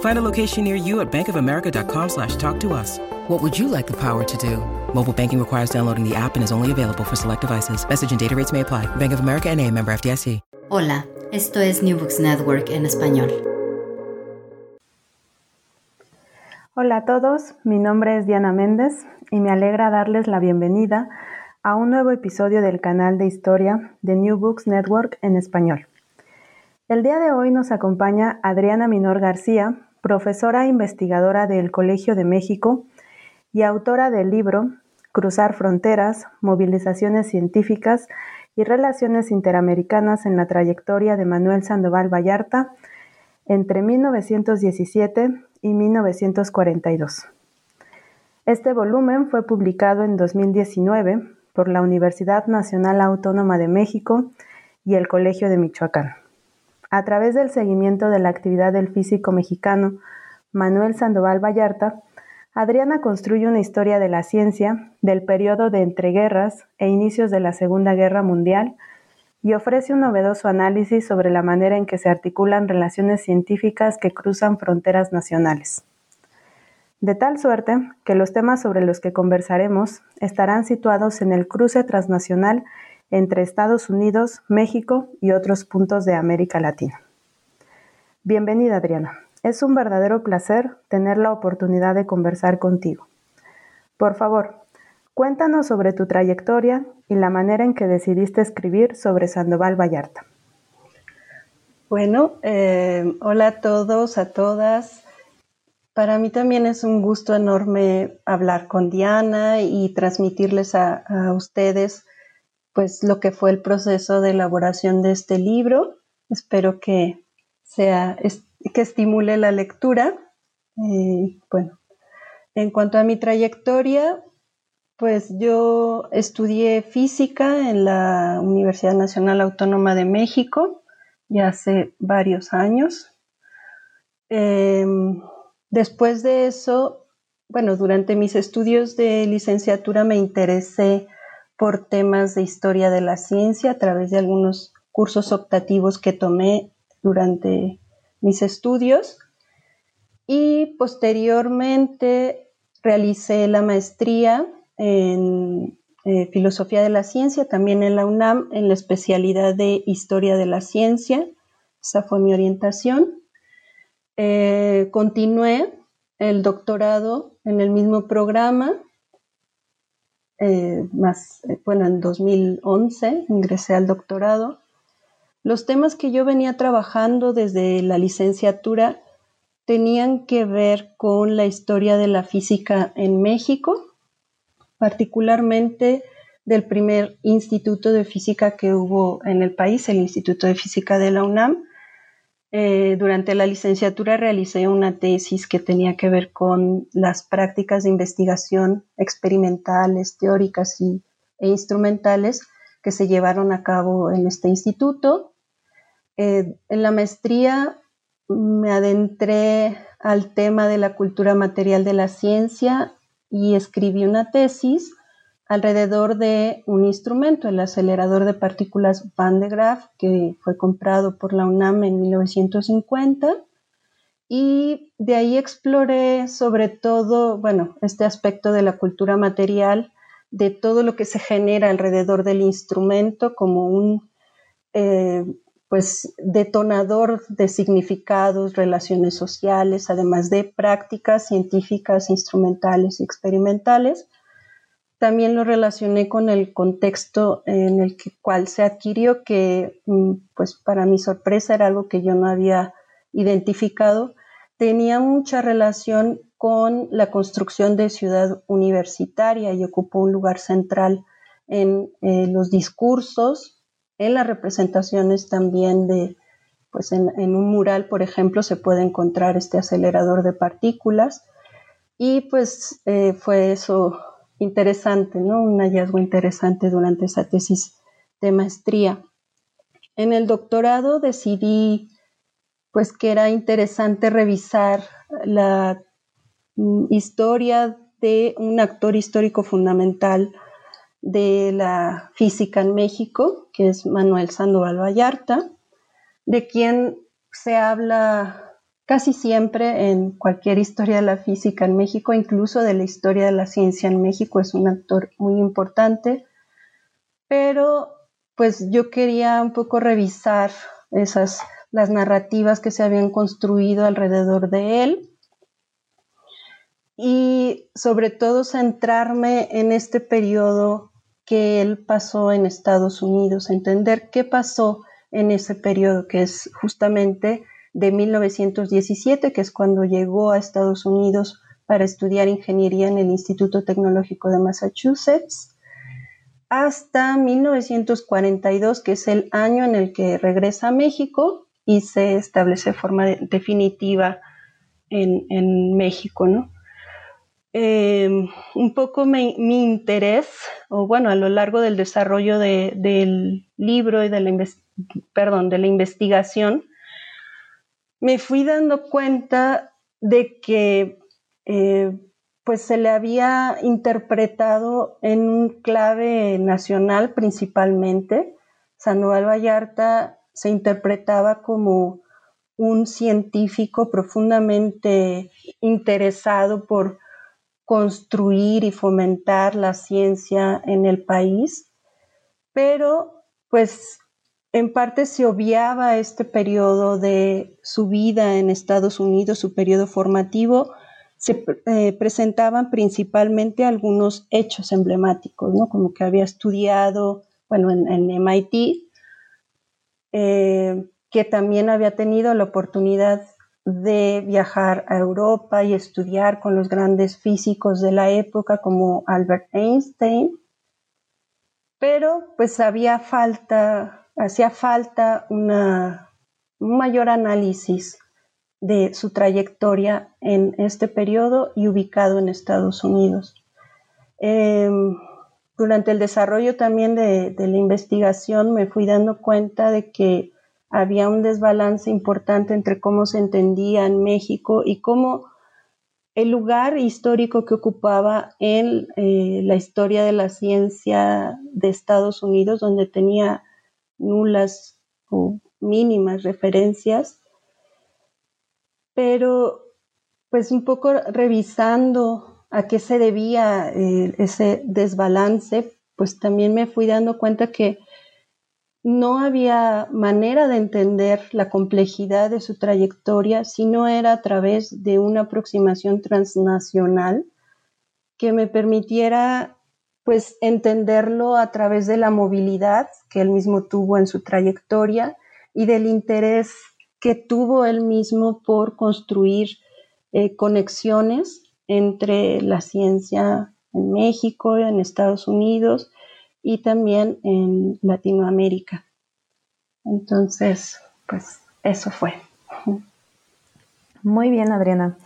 Find a location near you at bankofamerica.com slash talk to us. What would you like the power to do? Mobile banking requires downloading the app and is only available for select devices. Message and data rates may apply. Bank of America and a member FDIC. Hola, esto es New Books Network en español. Hola a todos, mi nombre es Diana Méndez y me alegra darles la bienvenida a un nuevo episodio del canal de historia de New Books Network en español. El día de hoy nos acompaña Adriana Minor García, profesora e investigadora del Colegio de México y autora del libro Cruzar Fronteras, Movilizaciones Científicas y Relaciones Interamericanas en la trayectoria de Manuel Sandoval Vallarta entre 1917 y 1942. Este volumen fue publicado en 2019 por la Universidad Nacional Autónoma de México y el Colegio de Michoacán. A través del seguimiento de la actividad del físico mexicano Manuel Sandoval Vallarta, Adriana construye una historia de la ciencia del periodo de entreguerras e inicios de la Segunda Guerra Mundial y ofrece un novedoso análisis sobre la manera en que se articulan relaciones científicas que cruzan fronteras nacionales. De tal suerte que los temas sobre los que conversaremos estarán situados en el cruce transnacional entre Estados Unidos, México y otros puntos de América Latina. Bienvenida, Adriana. Es un verdadero placer tener la oportunidad de conversar contigo. Por favor, cuéntanos sobre tu trayectoria y la manera en que decidiste escribir sobre Sandoval Vallarta. Bueno, eh, hola a todos, a todas. Para mí también es un gusto enorme hablar con Diana y transmitirles a, a ustedes pues lo que fue el proceso de elaboración de este libro. Espero que sea que estimule la lectura. Eh, bueno, en cuanto a mi trayectoria, pues yo estudié física en la Universidad Nacional Autónoma de México ya hace varios años. Em, después de eso, bueno, durante mis estudios de licenciatura me interesé por temas de historia de la ciencia a través de algunos cursos optativos que tomé durante mis estudios y posteriormente realicé la maestría en eh, filosofía de la ciencia, también en la UNAM, en la especialidad de historia de la ciencia. Esa fue mi orientación. Eh, continué el doctorado en el mismo programa, eh, más, bueno, en 2011 ingresé al doctorado los temas que yo venía trabajando desde la licenciatura tenían que ver con la historia de la física en México, particularmente del primer instituto de física que hubo en el país, el Instituto de Física de la UNAM. Eh, durante la licenciatura realicé una tesis que tenía que ver con las prácticas de investigación experimentales, teóricas y, e instrumentales que se llevaron a cabo en este instituto. Eh, en la maestría me adentré al tema de la cultura material de la ciencia y escribí una tesis alrededor de un instrumento, el acelerador de partículas Van de Graaff, que fue comprado por la UNAM en 1950. Y de ahí exploré sobre todo, bueno, este aspecto de la cultura material, de todo lo que se genera alrededor del instrumento como un eh, pues detonador de significados, relaciones sociales, además de prácticas científicas, instrumentales y experimentales también lo relacioné con el contexto en el que, cual se adquirió, que mm, pues para mi sorpresa era algo que yo no había identificado. Tenía mucha relación con la construcción de ciudad universitaria y ocupó un lugar central en eh, los discursos, en las representaciones también de, pues en, un mural, por ejemplo, se puede encontrar este acelerador de partículas. Y pues eh, fue eso interesante, ¿no? Un hallazgo interesante durante esa tesis de maestría. En el doctorado decidí pues que era interesante revisar la mm, historia de un actor histórico fundamental de la física en México, que es Manuel Sandoval Vallarta, de quien se habla casi siempre en cualquier historia de la física en México, incluso de la historia de la ciencia en México, es un actor muy importante, pero pues yo quería un poco revisar esas las narrativas que se habían construido alrededor de él y sobre todo centrarme en este periodo que él pasó en Estados Unidos, entender qué pasó en ese periodo que es justamente de 1917, que es cuando llegó a Estados Unidos para estudiar ingeniería en el Instituto Tecnológico de Massachusetts, hasta 1942, que es el año en el que regresa a México y se establece de forma definitiva en, México, ¿no? Eh, un poco mi interés, o bueno, a lo largo del desarrollo del libro y de la, perdón, de la investigación, me fui dando cuenta de que eh, pues se le había interpretado en un clave nacional principalmente. Sandoval Vallarta se interpretaba como un científico profundamente interesado por construir y fomentar la ciencia en el país, pero pues en parte se obviaba este periodo de su vida en Estados Unidos, su periodo formativo, se eh, presentaban principalmente algunos hechos emblemáticos, ¿no? como que había estudiado, bueno, en, MIT, eh, que también había tenido la oportunidad de viajar a Europa y estudiar con los grandes físicos de la época como Albert Einstein, pero pues había falta hacía falta un mayor análisis de su trayectoria en este periodo y ubicado en Estados Unidos. Em, durante el desarrollo también de, de, la investigación me fui dando cuenta de que había un desbalance importante entre cómo se entendía en México y cómo el lugar histórico que ocupaba en eh, la historia de la ciencia de Estados Unidos, donde tenía nulas o mínimas referencias, pero pues un poco revisando a qué se debía eh, ese desbalance, pues también me fui dando cuenta que no había manera de entender la complejidad de su trayectoria si no era a través de una aproximación transnacional que me permitiera pues entenderlo a través de la movilidad que él mismo tuvo en su trayectoria y del interés que tuvo él mismo por construir eh, conexiones entre la ciencia en México, en Estados Unidos y también en Latinoamérica. Entonces, pues eso fue. Muy bien, Adriana.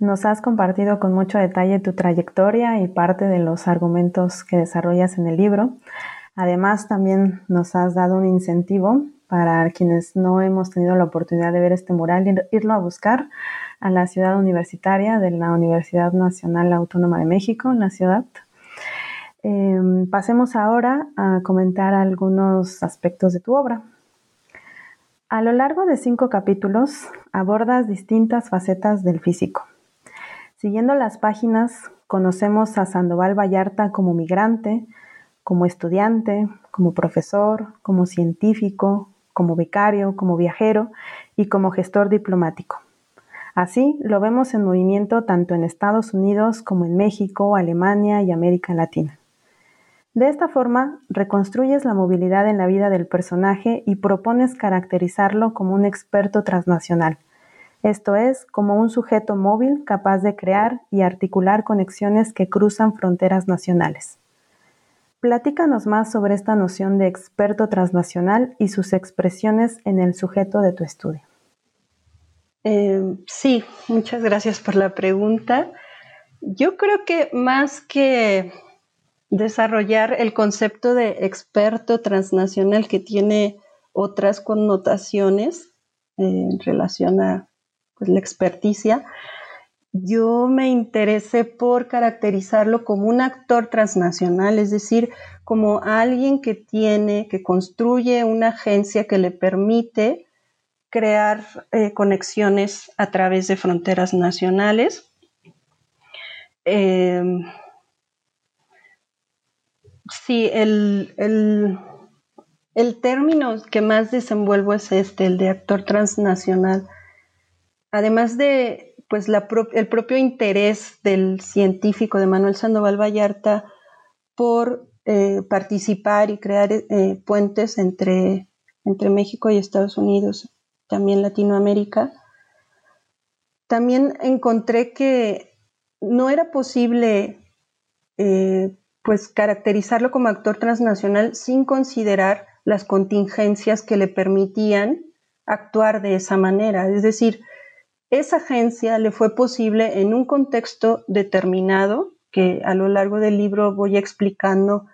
Nos has compartido con mucho detalle tu trayectoria y parte de los argumentos que desarrollas en el libro. Además, también nos has dado un incentivo para quienes no hemos tenido la oportunidad de ver este mural, irlo a buscar a la ciudad universitaria de la Universidad Nacional Autónoma de México, en la ciudad. Em, pasemos ahora a comentar algunos aspectos de tu obra. A lo largo de cinco capítulos abordas distintas facetas del físico. Siguiendo las páginas, conocemos a Sandoval Vallarta como migrante, como estudiante, como profesor, como científico, como becario, como viajero y como gestor diplomático. Así lo vemos en movimiento tanto en Estados Unidos como en México, Alemania y América Latina. De esta forma, reconstruyes la movilidad en la vida del personaje y propones caracterizarlo como un experto transnacional, esto es, como un sujeto móvil capaz de crear y articular conexiones que cruzan fronteras nacionales. Platícanos más sobre esta noción de experto transnacional y sus expresiones en el sujeto de tu estudio. Eh, sí, muchas gracias por la pregunta. Yo creo que más que desarrollar el concepto de experto transnacional que tiene otras connotaciones eh, en relación a pues, la experticia, yo me interesé por caracterizarlo como un actor transnacional, es decir, como alguien que tiene, que construye una agencia que le permite crear eh, conexiones a través de fronteras nacionales. Eh, Sí, el, término que más desenvuelvo es este, el de actor transnacional. Además de pues el propio interés del científico de Manuel Sandoval Vallarta por eh, participar y crear eh, puentes entre, entre México y Estados Unidos, también Latinoamérica, también encontré que no era posible eh, pues caracterizarlo como actor transnacional sin considerar las contingencias que le permitían actuar de esa manera. Es decir, esa agencia le fue posible en un contexto determinado, que a lo largo del libro voy explicando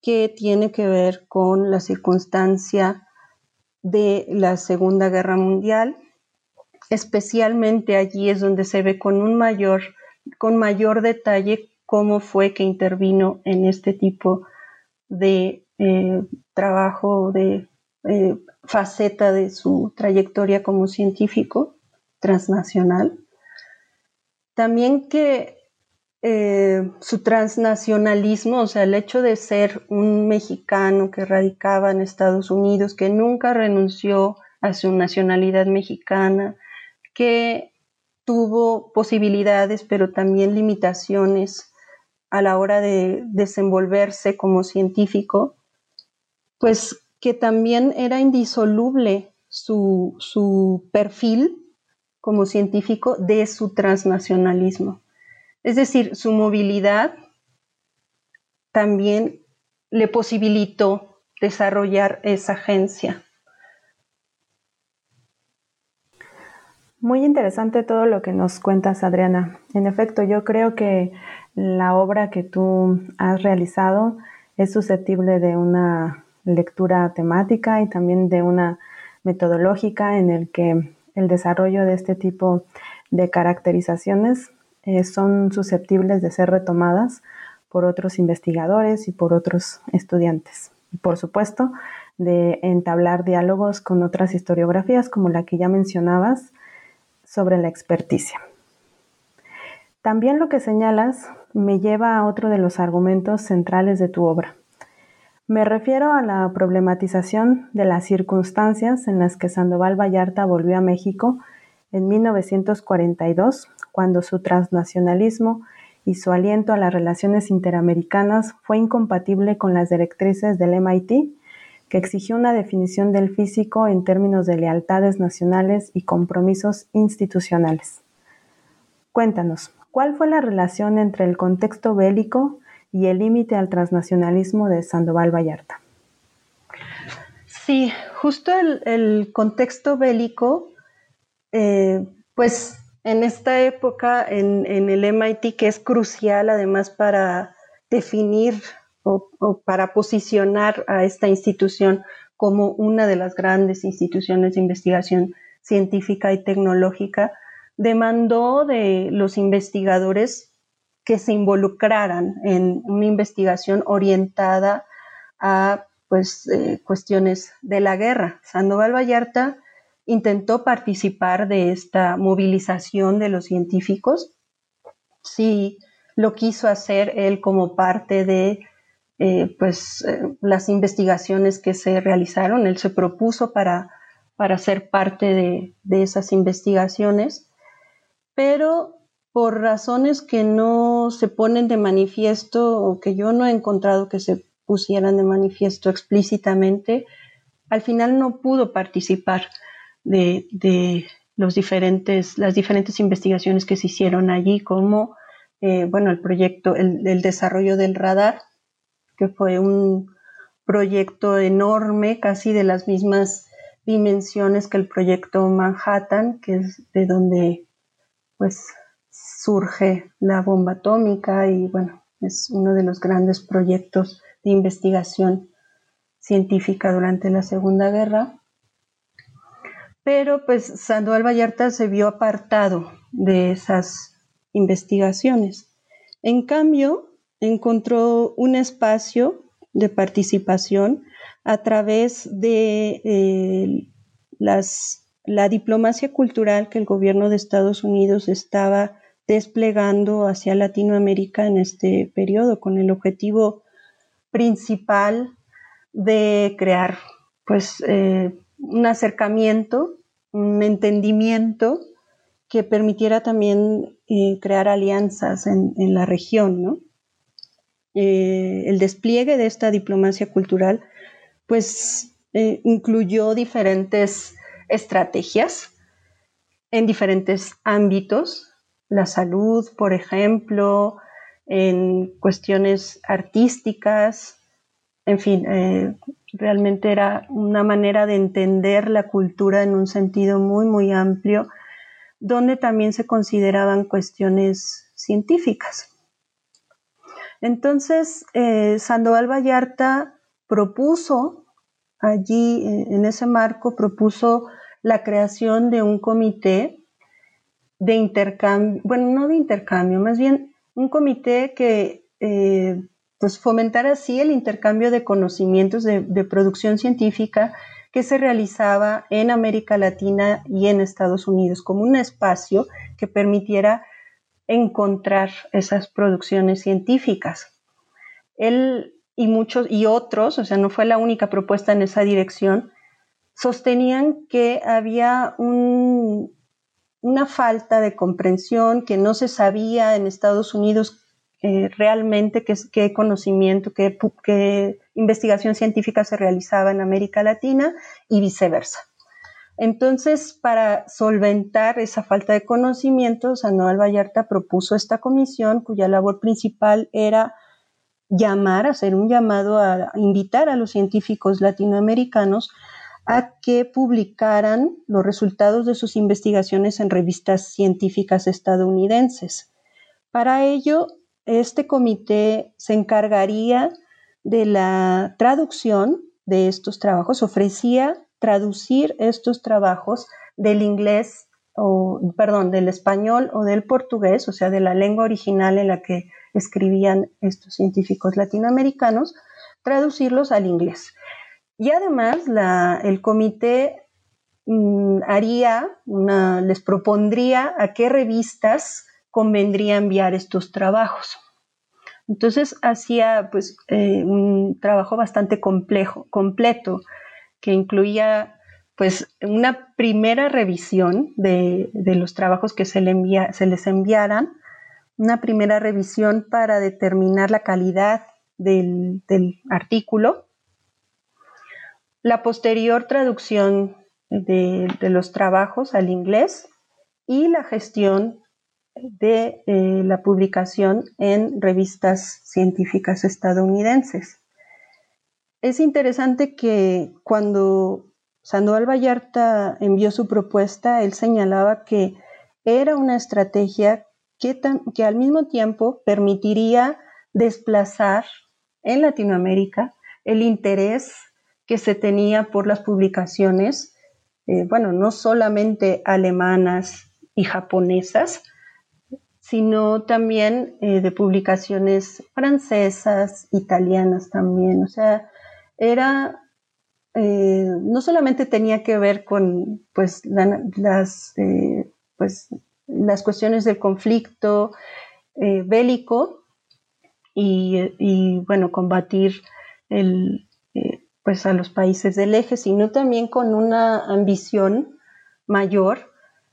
que tiene que ver con la circunstancia de la Segunda Guerra Mundial. Especialmente allí es donde se ve con un mayor, con mayor detalle cómo fue que intervino en este tipo de eh, trabajo, de eh, faceta de su trayectoria como científico transnacional. También que eh, su transnacionalismo, o sea, el hecho de ser un mexicano que radicaba en Estados Unidos, que nunca renunció a su nacionalidad mexicana, que tuvo posibilidades, pero también limitaciones a la hora de desenvolverse como científico, pues que también era indisoluble su, perfil como científico de su transnacionalismo. Es decir, su movilidad también le posibilitó desarrollar esa agencia. Muy interesante todo lo que nos cuentas, Adriana. En efecto, yo creo que la obra que tú has realizado es susceptible de una lectura temática y también de una metodológica en el que el desarrollo de este tipo de caracterizaciones eh, son susceptibles de ser retomadas por otros investigadores y por otros estudiantes. Y por supuesto, de entablar diálogos con otras historiografías como la que ya mencionabas sobre la experticia. También lo que señalas me lleva a otro de los argumentos centrales de tu obra. Me refiero a la problematización de las circunstancias en las que Sandoval Vallarta volvió a México en 1942, cuando su transnacionalismo y su aliento a las relaciones interamericanas fue incompatible con las directrices del MIT, que exigió una definición del físico en términos de lealtades nacionales y compromisos institucionales. Cuéntanos, ¿Cuál fue la relación entre el contexto bélico y el límite al transnacionalismo de Sandoval Vallarta? Sí, justo el, contexto bélico, eh, pues en esta época en, el MIT, que es crucial además para definir o, para posicionar a esta institución como una de las grandes instituciones de investigación científica y tecnológica, demandó de los investigadores que se involucraran en una investigación orientada a pues, eh, cuestiones de la guerra. Sandoval Vallarta intentó participar de esta movilización de los científicos. Sí, lo quiso hacer él como parte de eh, pues, eh, las investigaciones que se realizaron. Él se propuso para, para ser parte de, de esas investigaciones, pero por razones que no se ponen de manifiesto o que yo no he encontrado que se pusieran de manifiesto explícitamente, al final no pudo participar de, los diferentes, las diferentes investigaciones que se hicieron allí, como eh, bueno, el proyecto, el, el, desarrollo del radar, que fue un proyecto enorme, casi de las mismas dimensiones que el proyecto Manhattan, que es de donde pues surge la bomba atómica y bueno, es uno de los grandes proyectos de investigación científica durante la Segunda Guerra. Pero pues Sandoval Vallarta se vio apartado de esas investigaciones. En cambio, encontró un espacio de participación a través de eh, las, la diplomacia cultural que el gobierno de Estados Unidos estaba desplegando hacia Latinoamérica en este periodo con el objetivo principal de crear pues eh, un acercamiento, un entendimiento que permitiera también eh, crear alianzas en, la región, eh, el despliegue de esta diplomacia cultural pues incluyó diferentes estrategias en diferentes ámbitos la salud, por ejemplo, en cuestiones artísticas, en fin, eh, realmente era una manera de entender la cultura en un sentido muy, muy amplio, donde también se consideraban cuestiones científicas. Entonces, eh, Sandoval Vallarta propuso allí, en ese marco, propuso la creación de un comité de intercambio, bueno, no de intercambio, más bien un comité que eh, pues fomentara así el intercambio de conocimientos de, producción científica que se realizaba en América Latina y en Estados Unidos, como un espacio que permitiera encontrar esas producciones científicas. Él y muchos y otros, o sea, no fue la única propuesta en esa dirección, sostenían que había un, una falta de comprensión, que no se sabía en Estados Unidos eh, realmente qué, conocimiento, qué, investigación científica se realizaba en América Latina y viceversa. Entonces, para solventar esa falta de conocimiento, Sandoval Vallarta propuso esta comisión cuya labor principal era llamar, hacer un llamado a invitar a los científicos latinoamericanos a que publicaran los resultados de sus investigaciones en revistas científicas estadounidenses. Para ello, este comité se encargaría de la traducción de estos trabajos, ofrecía traducir estos trabajos del inglés o, perdón, del español o del portugués, o sea, de la lengua original en la que escribían estos científicos latinoamericanos, traducirlos al inglés. Y además el comité mm, haría, les propondría a qué revistas convendría enviar estos trabajos. Entonces hacía pues eh, un trabajo bastante complejo, completo, que incluía pues una primera revisión de, los trabajos que se, les enviaran, una primera revisión para determinar la calidad del artículo, la posterior traducción de, los trabajos al inglés y la gestión de eh, la publicación en revistas científicas estadounidenses. Es interesante que cuando Sandoval Vallarta envió su propuesta, él señalaba que era una estrategia que, que al mismo tiempo permitiría desplazar en Latinoamérica el interés que se tenía por las publicaciones, eh, bueno, no solamente alemanas y japonesas, sino también eh, de publicaciones francesas, italianas también. O sea, era, eh, no solamente tenía que ver con pues, las, pues, las cuestiones del conflicto bélico y, y, bueno, combatir el, pues, a los países del eje, sino también con una ambición mayor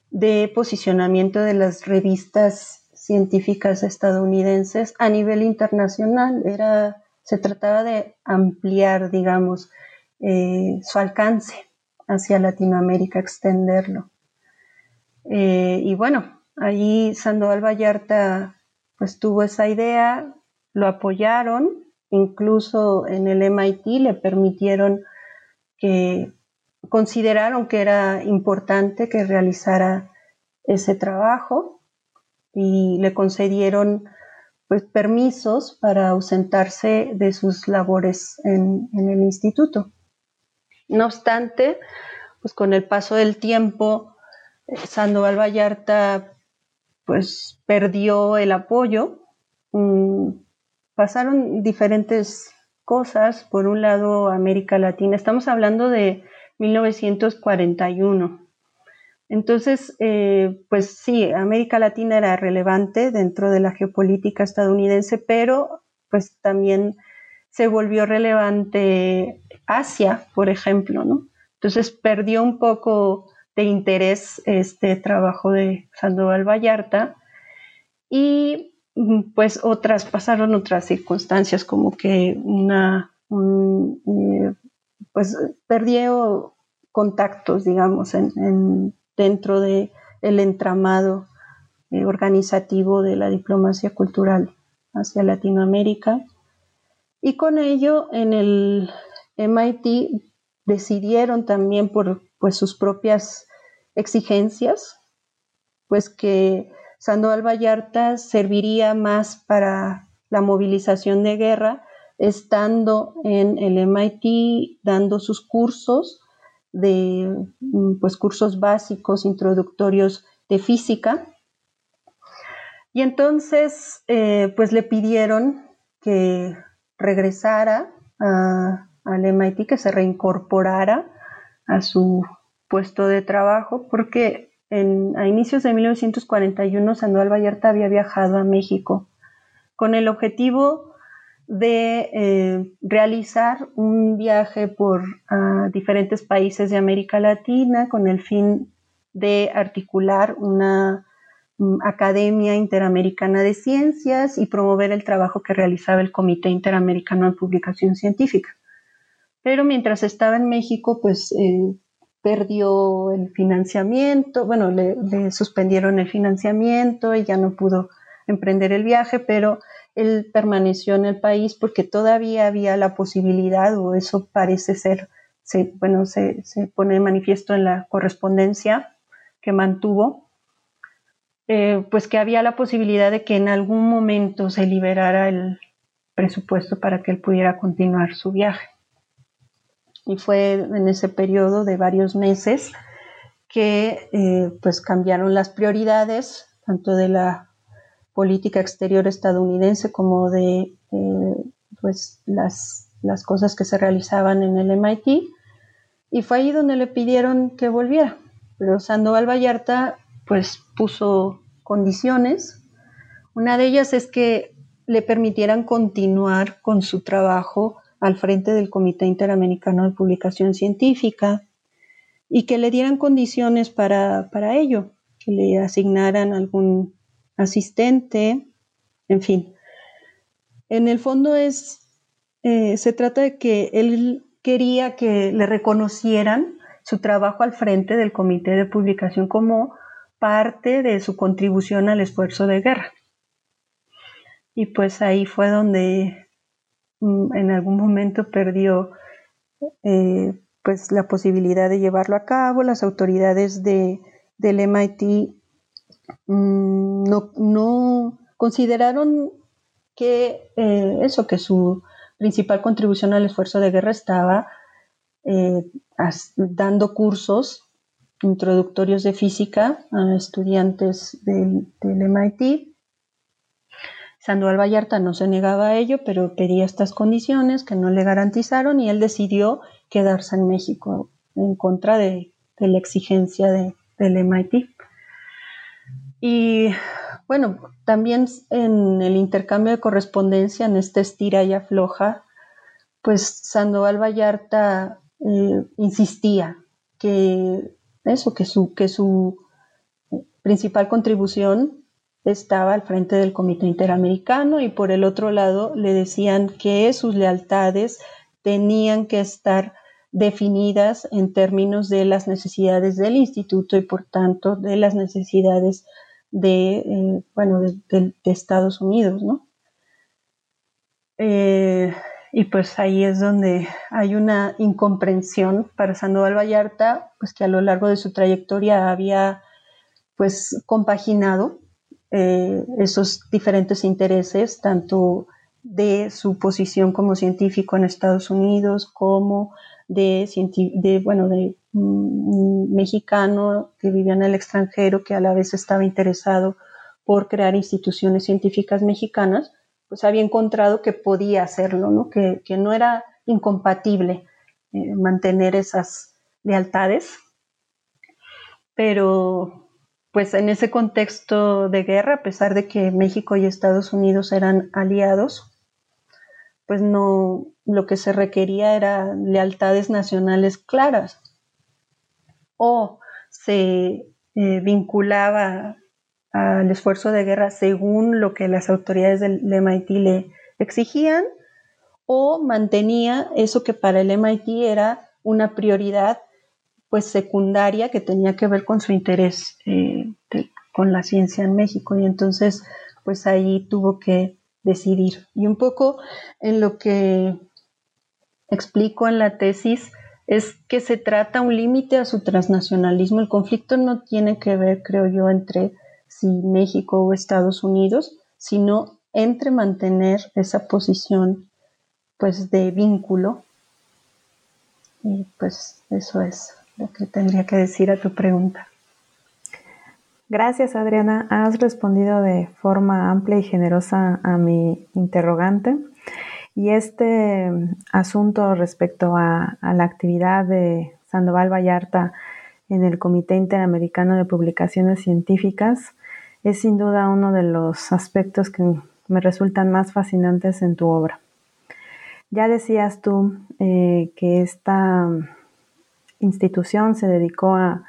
de posicionamiento de las revistas científicas estadounidenses a nivel internacional. Era, se trataba de ampliar, digamos, eh, su alcance hacia Latinoamérica, extenderlo. Eh, y bueno, allí Sandoval Vallarta pues tuvo esa idea, lo apoyaron, incluso en el MIT le permitieron que consideraron que era importante que realizara ese trabajo y le concedieron pues permisos para ausentarse de sus labores en, el instituto. No obstante, pues con el paso del tiempo, eh, Sandoval Vallarta pues perdió el apoyo. Mm, pasaron diferentes cosas. Por un lado, América Latina. Estamos hablando de 1941. Entonces, eh, pues sí, América Latina era relevante dentro de la geopolítica estadounidense, pero pues también se volvió relevante Asia, por ejemplo, ¿no? Entonces perdió un poco de interés este trabajo de Sandoval Vallarta y pues otras, pasaron otras circunstancias como que una, eh, pues perdió contactos, digamos, en, dentro del el entramado eh, organizativo de la diplomacia cultural hacia Latinoamérica. Y con ello, en el MIT decidieron también por pues, sus propias exigencias, pues que Sandoval Vallarta serviría más para la movilización de guerra estando en el MIT dando sus cursos de mm, pues, cursos básicos introductorios de física. Y entonces eh, pues le pidieron que regresara al MIT, que se reincorporara a su puesto de trabajo, porque a inicios de 1941 Sandoval Vallarta había viajado a México con el objetivo de eh, realizar un viaje por diferentes países de América Latina con el fin de articular una mm, Academia Interamericana de Ciencias y promover el trabajo que realizaba el Comité Interamericano de Publicación Científica. Pero mientras estaba en México, pues eh, perdió el financiamiento, bueno, le suspendieron el financiamiento y ya no pudo emprender el viaje, pero él permaneció en el país porque todavía había la posibilidad, o eso parece ser, bueno, se, pone de manifiesto en la correspondencia que mantuvo, eh, pues que había la posibilidad de que en algún momento se liberara el presupuesto para que él pudiera continuar su viaje. Y fue en ese periodo de varios meses que eh, pues cambiaron las prioridades, tanto de la política exterior estadounidense como de eh, pues las, las cosas que se realizaban en el MIT y fue ahí donde le pidieron que volviera. Pero Sandoval Vallarta pues puso condiciones. Una de ellas es que le permitieran continuar con su trabajo al frente del Comité Interamericano de Publicación Científica y que le dieran condiciones para, para ello, que le asignaran algún asistente, en fin. En el fondo es, eh, se trata de que él quería que le reconocieran su trabajo al frente del comité de publicación como parte de su contribución al esfuerzo de guerra. Y pues ahí fue donde en algún momento perdió eh, pues la posibilidad de llevarlo a cabo. Las autoridades de, del MIT Mm, no, consideraron que eh, eso, que su principal contribución al esfuerzo de guerra estaba eh, dando cursos introductorios de física a estudiantes del, MIT Sandoval Vallarta no se negaba a ello, pero pedía estas condiciones que no le garantizaron y él decidió quedarse en México en contra de, la exigencia del MIT. Y bueno, también en el intercambio de correspondencia, en esta estira y afloja, pues Sandoval Vallarta eh, insistía que eso, que su, que su principal contribución estaba al frente del Comité Interamericano y por el otro lado le decían que sus lealtades tenían que estar definidas en términos de las necesidades del instituto y por tanto de las necesidades de, eh, bueno, de, Estados Unidos, ¿no? Eh, y pues ahí es donde hay una incomprensión para Sandoval Vallarta, pues que a lo largo de su trayectoria había pues compaginado eh, esos diferentes intereses, tanto de su posición como científico en Estados Unidos, como de, de bueno, de mm, mexicano que vivía en el extranjero, que a la vez estaba interesado por crear instituciones científicas mexicanas, pues había encontrado que podía hacerlo, ¿no? Que, no era incompatible eh, mantener esas lealtades, pero pues en ese contexto de guerra, a pesar de que México y Estados Unidos eran aliados, pues no, lo que se requería era lealtades nacionales claras. O se eh, vinculaba al esfuerzo de guerra según lo que las autoridades del MIT le exigían, o mantenía eso que para el MIT era una prioridad pues secundaria que tenía que ver con su interés eh, con la ciencia en México y entonces pues ahí tuvo que decidir. Y un poco en lo que explico en la tesis es que se trata un límite a su transnacionalismo. El conflicto no tiene que ver, creo yo, entre si México o Estados Unidos, sino entre mantener esa posición pues de vínculo. Y pues eso es lo que tendría que decir a tu pregunta. Gracias, Adriana. Has respondido de forma amplia y generosa a mi interrogante. Y este asunto respecto a, la actividad de Sandoval Vallarta en el Comité Interamericano de Publicaciones Científicas es sin duda uno de los aspectos que me resultan más fascinantes en tu obra. Ya decías tú eh, que esta institución se dedicó a,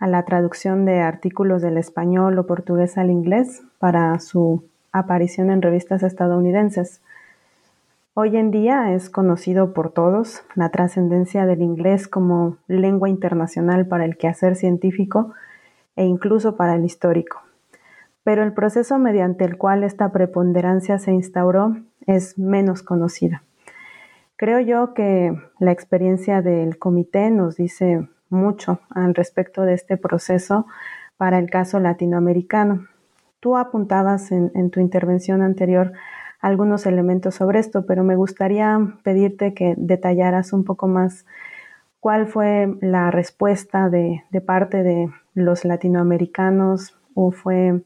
la traducción de artículos del español o portugués al inglés para su aparición en revistas estadounidenses. Hoy en día es conocido por todos la trascendencia del inglés como lengua internacional para el quehacer científico e incluso para el histórico. Pero el proceso mediante el cual esta preponderancia se instauró es menos conocida. Creo yo que la experiencia del comité nos dice mucho al respecto de este proceso para el caso latinoamericano. Tú apuntabas en, tu intervención anterior algunos elementos sobre esto, pero me gustaría pedirte que detallaras un poco más cuál fue la respuesta de, parte de los latinoamericanos, o fue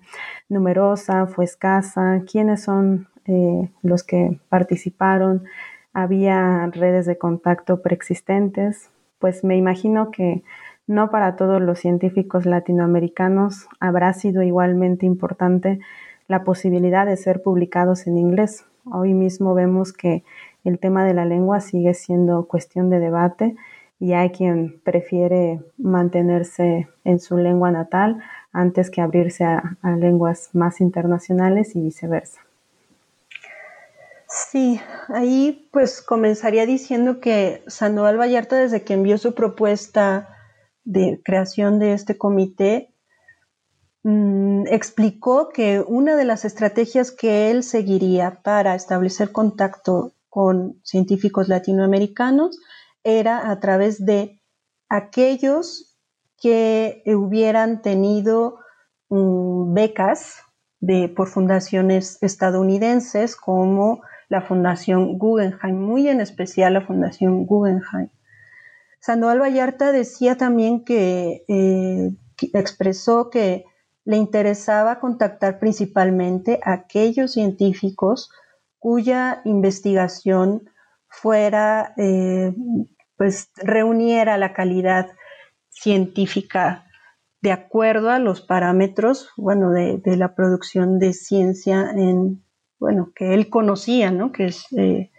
numerosa, fue escasa, quiénes son eh, los que participaron, había redes de contacto preexistentes, pues me imagino que no para todos los científicos latinoamericanos habrá sido igualmente importante la posibilidad de ser publicados en inglés. Hoy mismo vemos que el tema de la lengua sigue siendo cuestión de debate y hay quien prefiere mantenerse en su lengua natal antes que abrirse a, a lenguas más internacionales y viceversa. Sí, ahí pues comenzaría diciendo que Sandoval Vallarta desde que envió su propuesta de creación de este comité, mm, explicó que una de las estrategias que él seguiría para establecer contacto con científicos latinoamericanos era a través de aquellos que hubieran tenido mm, becas de, por fundaciones estadounidenses como la Fundación Guggenheim, muy en especial la Fundación Guggenheim. Sandoval Vallarta decía también que, eh, expresó que le interesaba contactar principalmente a aquellos científicos cuya investigación fuera, eh, pues reuniera la calidad científica de acuerdo a los parámetros, bueno, de, la producción de ciencia en, bueno, que él conocía, ¿no? Que es, eh,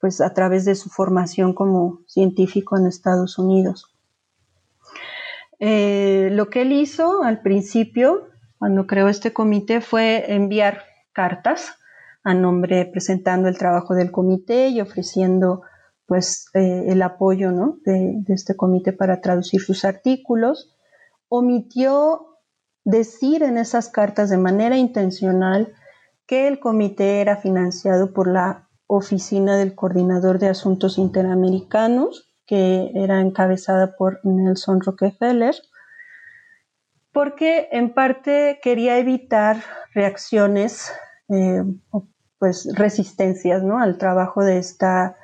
pues a través de su formación como científico en Estados Unidos. Eh, lo que él hizo al principio, cuando creó este comité, fue enviar cartas a nombre, presentando el trabajo del comité y ofreciendo pues eh, el apoyo de, de, este comité para traducir sus artículos. Omitió decir en esas cartas de manera intencional que el comité era financiado por la Oficina del Coordinador de Asuntos Interamericanos que era encabezada por Nelson Rockefeller, porque en parte quería evitar reacciones, eh, pues resistencias ¿no? al trabajo de, esta,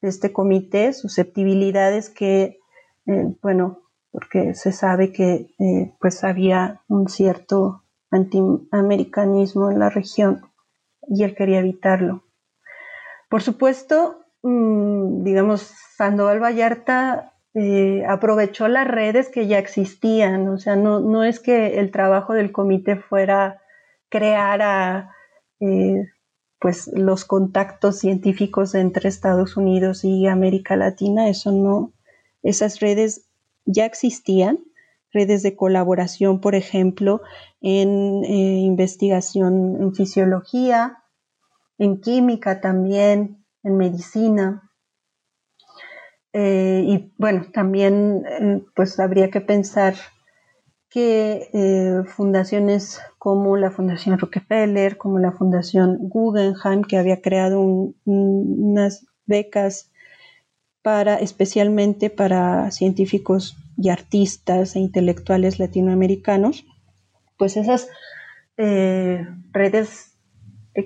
de este comité, susceptibilidades que, eh, bueno, porque se sabe que eh, pues había un cierto antiamericanismo en la región y él quería evitarlo. Por supuesto, Mm, digamos, Sandoval Vallarta eh, aprovechó las redes que ya existían, o sea, no, no es que el trabajo del comité fuera crear a, eh, pues los contactos científicos entre Estados Unidos y América Latina, eso no, esas redes ya existían, redes de colaboración, por ejemplo, en eh, investigación en fisiología, en química también, en medicina. Eh, y bueno, también eh, pues habría que pensar que fundaciones como la Fundación Rockefeller, como la Fundación Guggenheim, que había creado unas becas para especialmente para científicos y artistas e intelectuales latinoamericanos, pues esas redes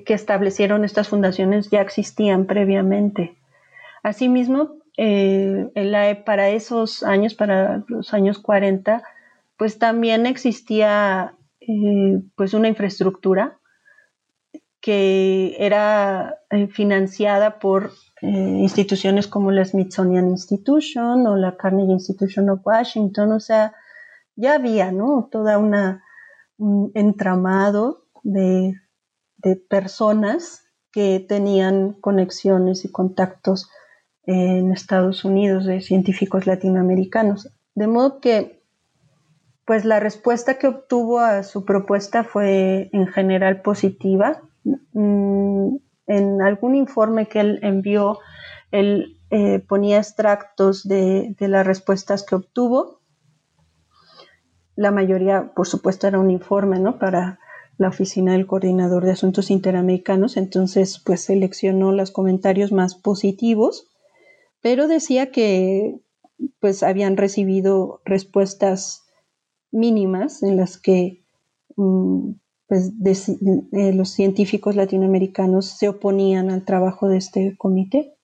que establecieron estas fundaciones ya existían previamente. Asimismo, eh, para esos años, para los años 40, pues también existía eh, pues una infraestructura que era eh, financiada por instituciones como la Smithsonian Institution o la Carnegie Institution of Washington, o sea, ya había, ¿no? Toda una un entramado de de personas que tenían conexiones y contactos en Estados Unidos de científicos latinoamericanos. De modo que, pues la respuesta que obtuvo a su propuesta fue en general positiva. Mm, en algún informe que él envió, él eh, ponía extractos de, de las respuestas que obtuvo. La mayoría, por supuesto, era un informe, ¿no? Para la oficina del coordinador de asuntos interamericanos, entonces pues seleccionó los comentarios más positivos, pero decía que pues habían recibido respuestas mínimas en las que pues, eh, los científicos latinoamericanos se oponían al trabajo de este comité.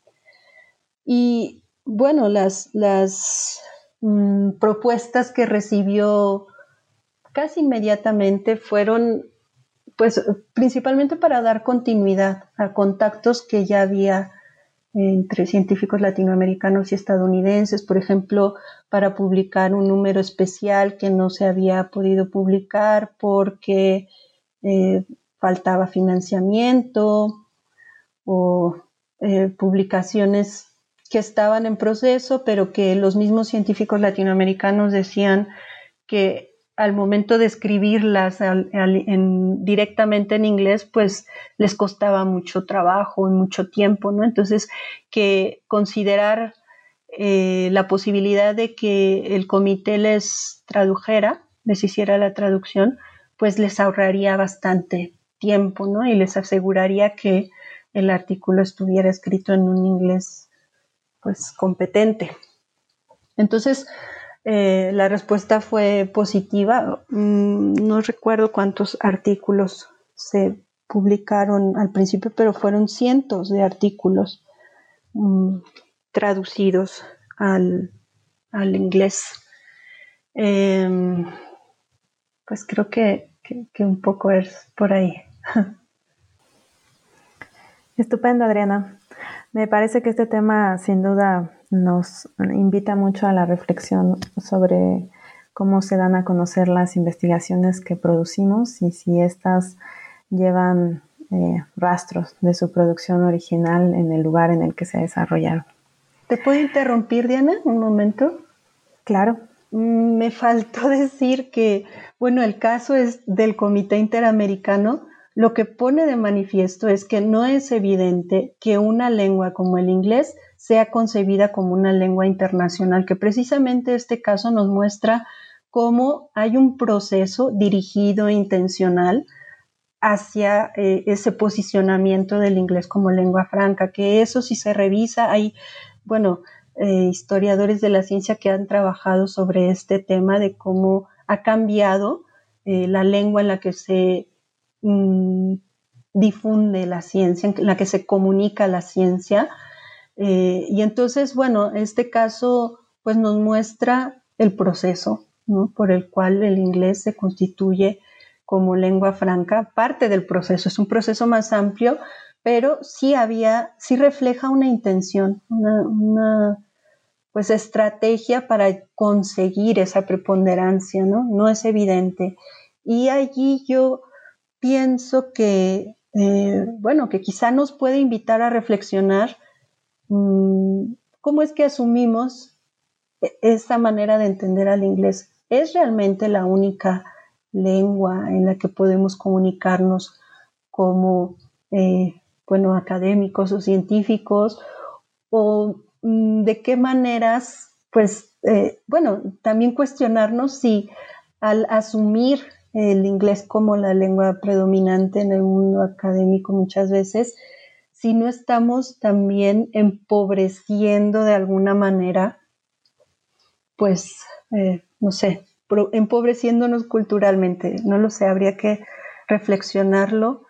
Y bueno, las, las mm, propuestas que recibió casi inmediatamente fueron pues principalmente para dar continuidad a contactos que ya había entre científicos latinoamericanos y estadounidenses, por ejemplo, para publicar un número especial que no se había podido publicar porque eh, faltaba financiamiento o eh, publicaciones que estaban en proceso, pero que los mismos científicos latinoamericanos decían que al momento de escribirlas directamente en inglés, pues les costaba mucho trabajo y mucho tiempo, ¿no? Entonces, que considerar eh, la posibilidad de que el comité les tradujera, les hiciera la traducción, pues les ahorraría bastante tiempo, ¿no? Y les aseguraría que el artículo estuviera escrito en un inglés, pues, competente. Entonces, eh, la respuesta fue positiva. Mm, no recuerdo cuántos artículos se publicaron al principio, pero fueron cientos de artículos mm, traducidos al, inglés. Em, pues creo que que, un poco es por ahí. Estupendo, Adriana. Me parece que este tema sin duda nos invita mucho a la reflexión sobre cómo se dan a conocer las investigaciones que producimos y si éstas llevan eh, rastros de su producción original en el lugar en el que se desarrollaron. ¿Te puedo interrumpir, Diana, un momento? Claro. Me faltó decir que, bueno, el caso es del Comité Interamericano. Lo que pone de manifiesto es que no es evidente que una lengua como el inglés sea concebida como una lengua internacional, que precisamente este caso nos muestra cómo hay un proceso dirigido, intencional, hacia eh, ese posicionamiento del inglés como lengua franca, que eso si se revisa, hay, bueno, eh, historiadores de la ciencia que han trabajado sobre este tema de cómo ha cambiado eh, la lengua en la que se mm, difunde la ciencia, en la que se comunica la ciencia. y entonces, bueno, este caso pues nos muestra el proceso por el cual el inglés se constituye como lengua franca, parte del proceso, es un proceso más amplio, pero sí había, sí refleja una intención, una, pues estrategia para conseguir esa preponderancia, ¿no? No es evidente. Y allí yo pienso que, eh, bueno, que quizá nos puede invitar a reflexionar mm, cómo es que asumimos e-, esa manera de entender al inglés. ¿Es realmente la única lengua en la que podemos comunicarnos como, eh, bueno, académicos o científicos, o de qué maneras, pues, eh, bueno, también cuestionarnos si al asumir el inglés como la lengua predominante en el mundo académico muchas veces, si no estamos también empobreciendo de alguna manera, pues, eh, no sé, empobreciéndonos culturalmente. No lo sé, habría que reflexionarlo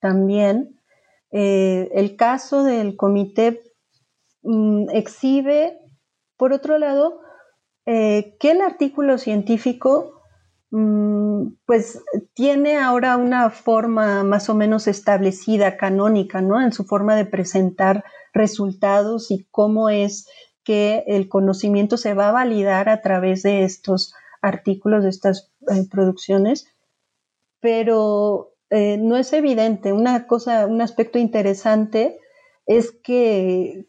también. Eh, el caso del comité mm, exhibe, por otro lado, eh, que el artículo científico mm, pues tiene ahora una forma más o menos establecida, canónica, ¿no? En su forma de presentar resultados y cómo es que el conocimiento se va a validar a través de estos artículos de estas eh, producciones, pero eh, no es evidente. Una cosa, un aspecto interesante es que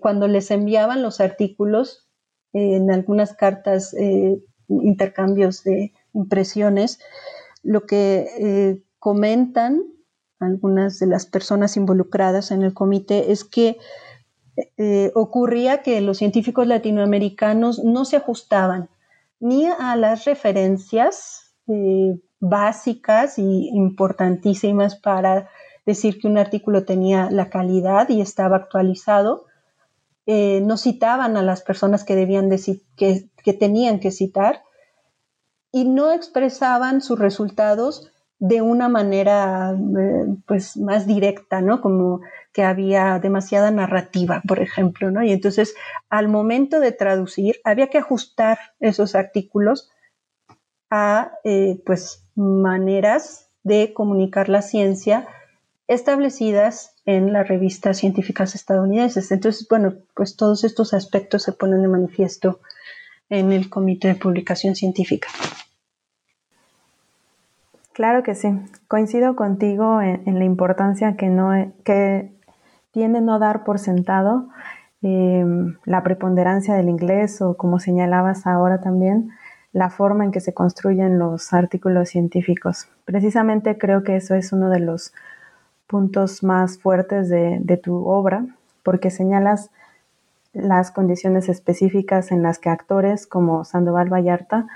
cuando les enviaban los artículos en algunas cartas, eh, intercambios de impresiones, lo que comentan algunas de las personas involucradas en el comité es que ocurría que los científicos latinoamericanos no se ajustaban ni a las referencias eh, básicas y importantísimas para decir que un artículo tenía la calidad y estaba actualizado. Eh, no citaban a las personas que, debían que, que tenían que citar y no expresaban sus resultados de una manera eh, pues más directa, ¿no? Como que había demasiada narrativa, por ejemplo, ¿no? Y entonces al momento de traducir había que ajustar esos artículos a eh, pues maneras de comunicar la ciencia establecidas en las revistas científicas estadounidenses. Entonces, bueno, pues todos estos aspectos se ponen de manifiesto en el Comité de Publicación Científica. Claro que sí. Coincido contigo en, la importancia que, no, que tiene no dar por sentado em, la preponderancia del inglés o, como señalabas ahora también, la forma en que se construyen los artículos científicos. Precisamente creo que eso es uno de los puntos más fuertes de, tu obra, porque señalas las condiciones específicas en las que actores como Sandoval Vallarta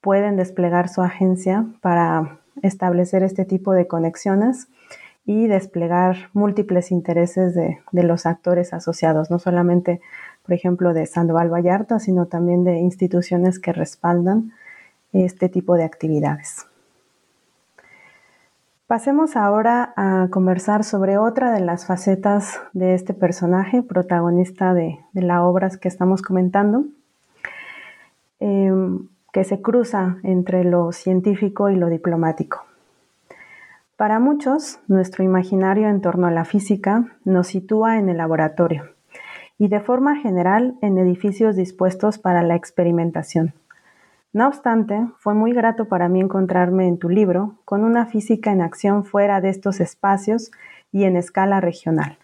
pueden desplegar su agencia para establecer este tipo de conexiones y desplegar múltiples intereses de, los actores asociados, no solamente, por ejemplo, de Sandoval Vallarta, sino también de instituciones que respaldan este tipo de actividades. Pasemos ahora a conversar sobre otra de las facetas de este personaje, protagonista de, las obras que estamos comentando. Em, que se cruza entre lo científico y lo diplomático. Para muchos, nuestro imaginario en torno a la física nos sitúa en el laboratorio y de forma general en edificios dispuestos para la experimentación. No obstante, fue muy grato para mí encontrarme en tu libro con una física en acción fuera de estos espacios y en escala regional.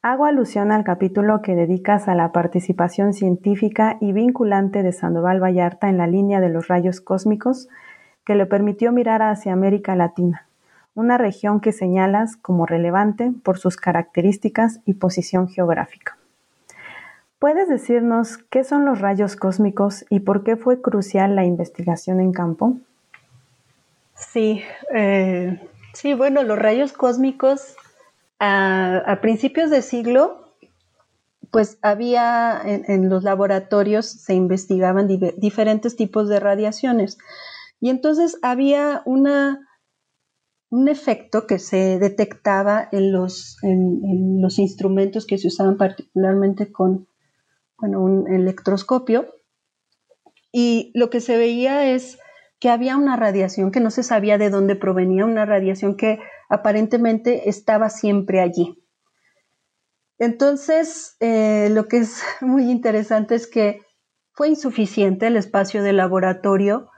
Hago alusión al capítulo que dedicas a la participación científica y vinculante de Sandoval Vallarta en la línea de los rayos cósmicos que le permitió mirar hacia América Latina, una región que señalas como relevante por sus características y posición geográfica. ¿Puedes decirnos qué son los rayos cósmicos y por qué fue crucial la investigación en campo? Sí, eh, sí, bueno, los rayos cósmicos a, principios de siglo, pues había en, los laboratorios se investigaban diferentes tipos de radiaciones y entonces había una un efecto que se detectaba en los, en los instrumentos que se usaban particularmente con bueno, un electroscopio, y lo que se veía es que había una radiación que no se sabía de dónde provenía, una radiación que aparentemente estaba siempre allí. Entonces, eh, lo que es muy interesante es que fue insuficiente el espacio de laboratorio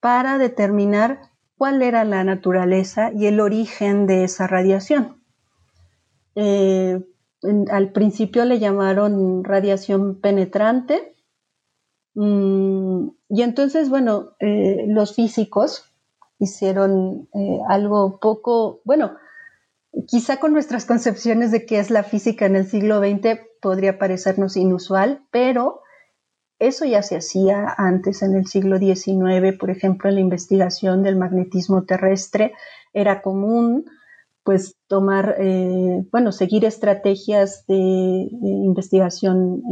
para determinar cuál era la naturaleza y el origen de esa radiación. Eh, al principio le llamaron radiación penetrante. Mm, y entonces, bueno, eh, los físicos hicieron eh, algo poco, bueno, quizá con nuestras concepciones de qué es la física en el siglo XX podría parecernos inusual, pero eso ya se hacía antes en el siglo XIX, por ejemplo, en la investigación del magnetismo terrestre era común pues tomar, eh, bueno, seguir estrategias de, investigación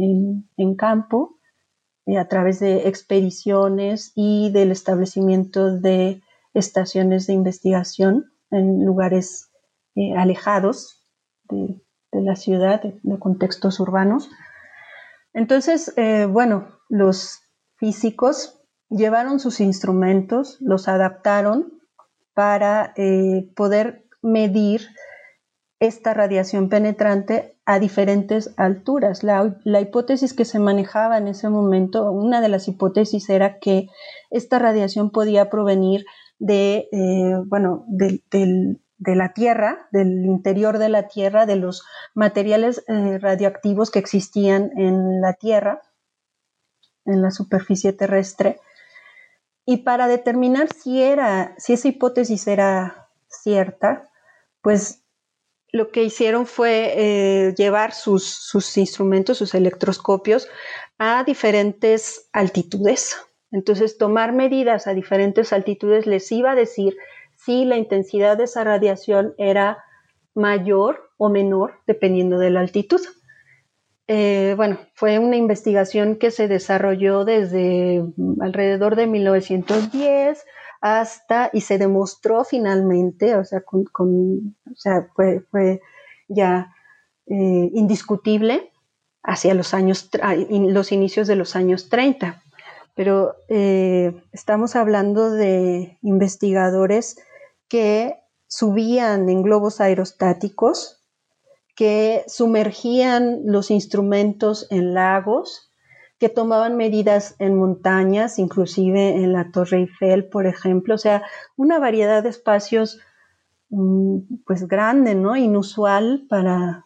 en, campo eh, a través de expediciones y del establecimiento de estaciones de investigación en lugares eh, alejados de, la ciudad, de, contextos urbanos. Entonces, bueno, los físicos llevaron sus instrumentos, los adaptaron para poder medir esta radiación penetrante a diferentes alturas. La, hipótesis que se manejaba en ese momento, una de las hipótesis era que esta radiación podía provenir de, eh, bueno, de, la Tierra, del interior de la Tierra, de los materiales eh, radioactivos que existían en la Tierra, en la superficie terrestre. Y para determinar si, era, si esa hipótesis era cierta, pues lo que hicieron fue eh, llevar sus, instrumentos, sus electroscopios, a diferentes altitudes. Entonces, tomar medidas a diferentes altitudes les iba a decir si la intensidad de esa radiación era mayor o menor dependiendo de la altitud. Eh, bueno, fue una investigación que se desarrolló desde alrededor de 1910 hasta, y se demostró finalmente, o sea, o sea fue, ya eh, indiscutible hacia los años, los inicios de los años 30. Pero eh, estamos hablando de investigadores que subían en globos aerostáticos, que sumergían los instrumentos en lagos, que tomaban medidas en montañas, inclusive en la Torre Eiffel, por ejemplo, o sea, una variedad de espacios mm, pues grande, ¿no? Inusual para,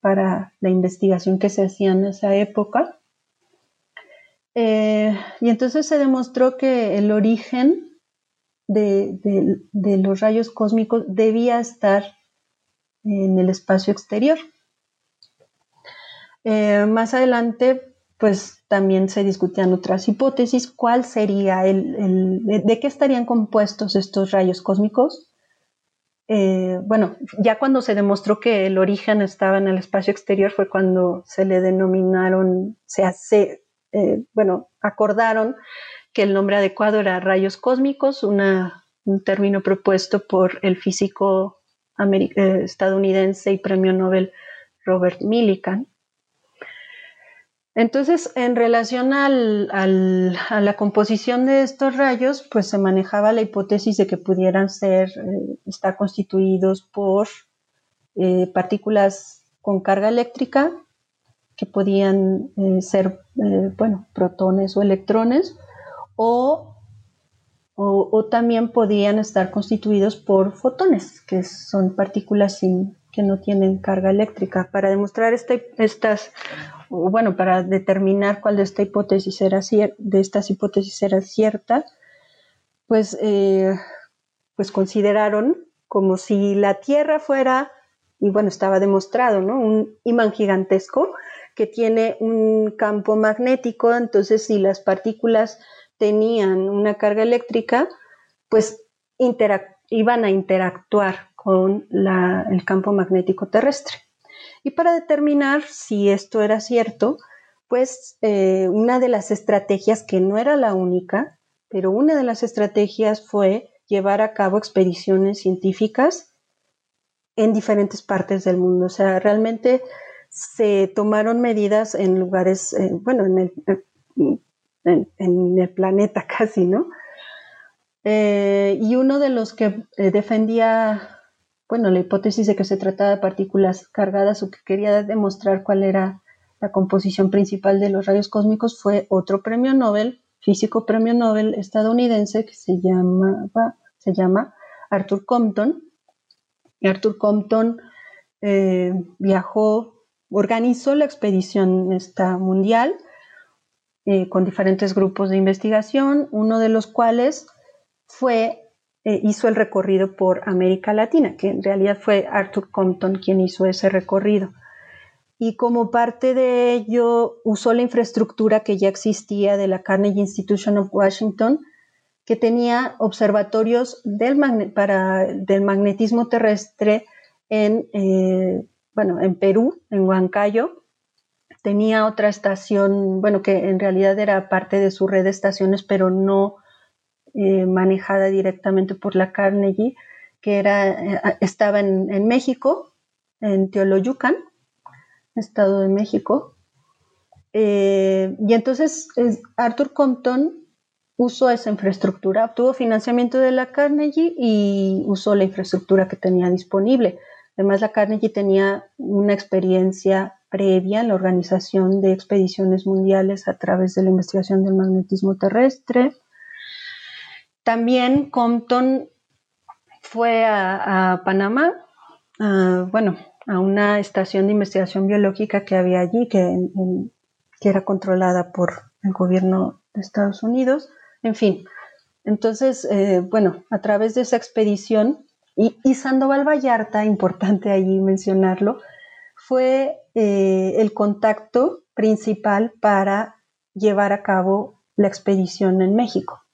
para la investigación que se hacía en esa época. Eh, y entonces se demostró que el origen de, los rayos cósmicos debía estar en el espacio exterior. Eh, más adelante pues también se discutían otras hipótesis. ¿Cuál sería el, de qué estarían compuestos estos rayos cósmicos? Eh, bueno, ya cuando se demostró que el origen estaba en el espacio exterior fue cuando se le denominaron, se eh, bueno, acordaron que el nombre adecuado era rayos cósmicos, un término propuesto por el físico eh, estadounidense y premio Nobel Robert Millikan. Entonces, en relación a la composición de estos rayos, pues se manejaba la hipótesis de que pudieran ser, eh, estar constituidos por eh, partículas con carga eléctrica, que podían eh, ser, bueno, protones o electrones, o, o, también podían estar constituidos por fotones, que son partículas que no tienen carga eléctrica. Para demostrar este, estas bueno, para determinar cuál de esta hipótesis era de estas hipótesis era cierta, pues, eh, pues consideraron como si la Tierra fuera, y bueno, estaba demostrado, ¿no? Un imán gigantesco que tiene un campo magnético, entonces si las partículas tenían una carga eléctrica, pues iban a interactuar con el campo magnético terrestre. Y para determinar si esto era cierto, pues eh, una de las estrategias, que no era la única, pero una de las estrategias fue llevar a cabo expediciones científicas en diferentes partes del mundo. O sea, realmente se tomaron medidas en lugares, eh, bueno, en el, el, planeta casi, ¿no? Eh, y uno de los que defendía bueno, la hipótesis de que se trataba de partículas cargadas o que quería demostrar cuál era la composición principal de los rayos cósmicos fue otro premio Nobel, físico premio Nobel estadounidense que se, se llama Arthur Compton. Arthur Compton eh, viajó, organizó la expedición esta mundial eh, con diferentes grupos de investigación, uno de los cuales fue eh, hizo el recorrido por América Latina, que en realidad fue Arthur Compton quien hizo ese recorrido. Y como parte de ello usó la infraestructura que ya existía de la Carnegie Institution of Washington, que tenía observatorios del, para, del magnetismo terrestre en, eh, bueno, en Perú, en Huancayo. Tenía otra estación, bueno, que en realidad era parte de su red de estaciones, pero no eh, manejada directamente por la Carnegie, que era, eh, estaba en, México, en Teoloyucan, Estado de México. Eh, y entonces Arthur Compton usó esa infraestructura, obtuvo financiamiento de la Carnegie y usó la infraestructura que tenía disponible. Además, la Carnegie tenía una experiencia previa en la organización de expediciones mundiales a través de la investigación del magnetismo terrestre. También Compton fue a, Panamá, bueno, a una estación de investigación biológica que había allí, que, era controlada por el gobierno de Estados Unidos. En fin, entonces, eh, bueno, a través de esa expedición, y, Sandoval Vallarta, importante allí mencionarlo, fue eh, el contacto principal para llevar a cabo la expedición en México.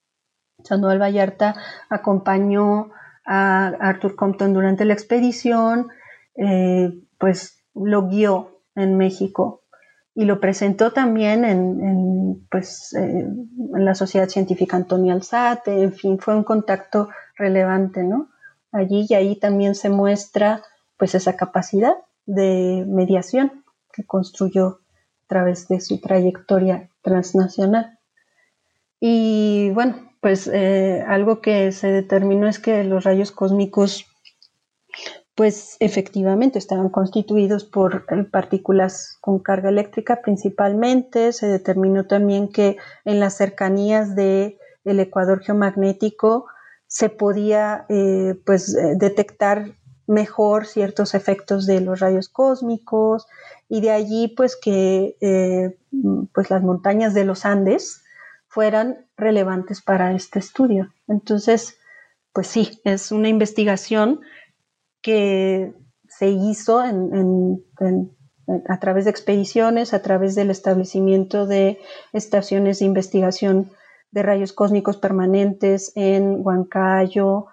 Sandoval Vallarta acompañó a Arthur Compton durante la expedición, eh, pues lo guió en México y lo presentó también en, pues, eh, en la Sociedad Científica Antonio Alzate, en fin, fue un contacto relevante, ¿no? Allí y ahí también se muestra pues esa capacidad de mediación que construyó a través de su trayectoria transnacional. Y bueno, pues eh, algo que se determinó es que los rayos cósmicos pues efectivamente estaban constituidos por eh, partículas con carga eléctrica principalmente. Se determinó también que en las cercanías del ecuador geomagnético se podía eh, pues detectar mejor ciertos efectos de los rayos cósmicos y de allí pues que pues las montañas de los Andes fueran relevantes para este estudio. Entonces, pues sí, es una investigación que se hizo a través de expediciones, a través del establecimiento de estaciones de investigación de rayos cósmicos permanentes en Huancayo,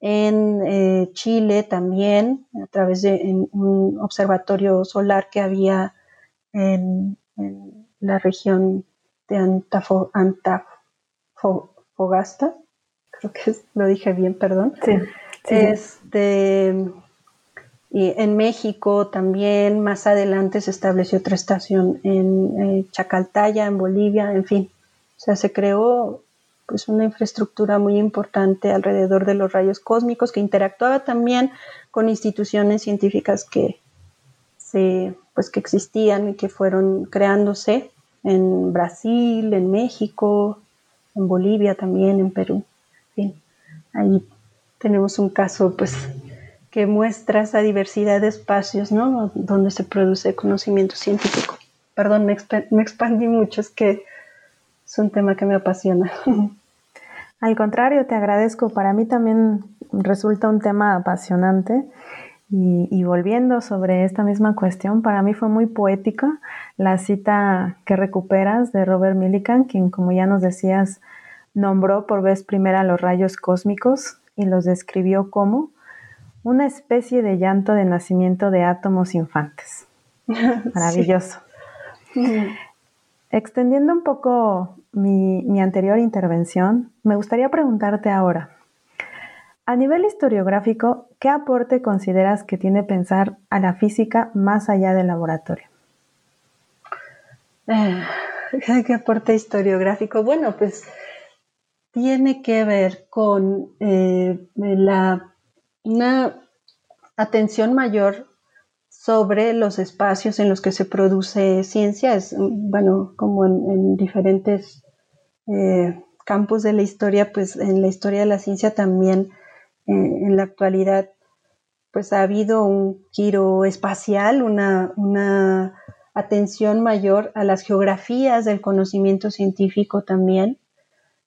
en eh, Chile también, a través de un observatorio solar que había en la región de Antafogasta, creo que lo dije bien, perdón. Sí, Este, Y en México también, más adelante se estableció otra estación en eh, Chacaltaya, en Bolivia, en fin. O sea, se creó pues una infraestructura muy importante alrededor de los rayos cósmicos que interactuaba también con instituciones científicas que se, pues que existían y que fueron creándose en Brasil, en México, en Bolivia también, en Perú. Ahí tenemos un caso pues que muestra esa diversidad de espacios, ¿no? Donde se produce conocimiento científico. Perdón, me, me expandí mucho, es que es un tema que me apasiona. Al contrario, te agradezco. Para mí también resulta un tema apasionante. Y, volviendo sobre esta misma cuestión, para mí fue muy poética la cita que recuperas de Robert Millikan, quien, como ya nos decías, nombró por vez primera los rayos cósmicos y los describió como una especie de llanto de nacimiento de átomos infantes. Maravilloso. Extendiendo un poco mi, anterior intervención, me gustaría preguntarte ahora, a nivel historiográfico, ¿qué aporte consideras que tiene pensar a la física más allá del laboratorio? ¿Qué aporte historiográfico? Bueno, pues tiene que ver con eh, la, una atención mayor sobre los espacios en los que se produce ciencia, es, bueno, como en, diferentes eh, campos de la historia, pues en la historia de la ciencia también en la actualidad, pues ha habido un giro espacial, una, una atención mayor a las geografías del conocimiento científico también.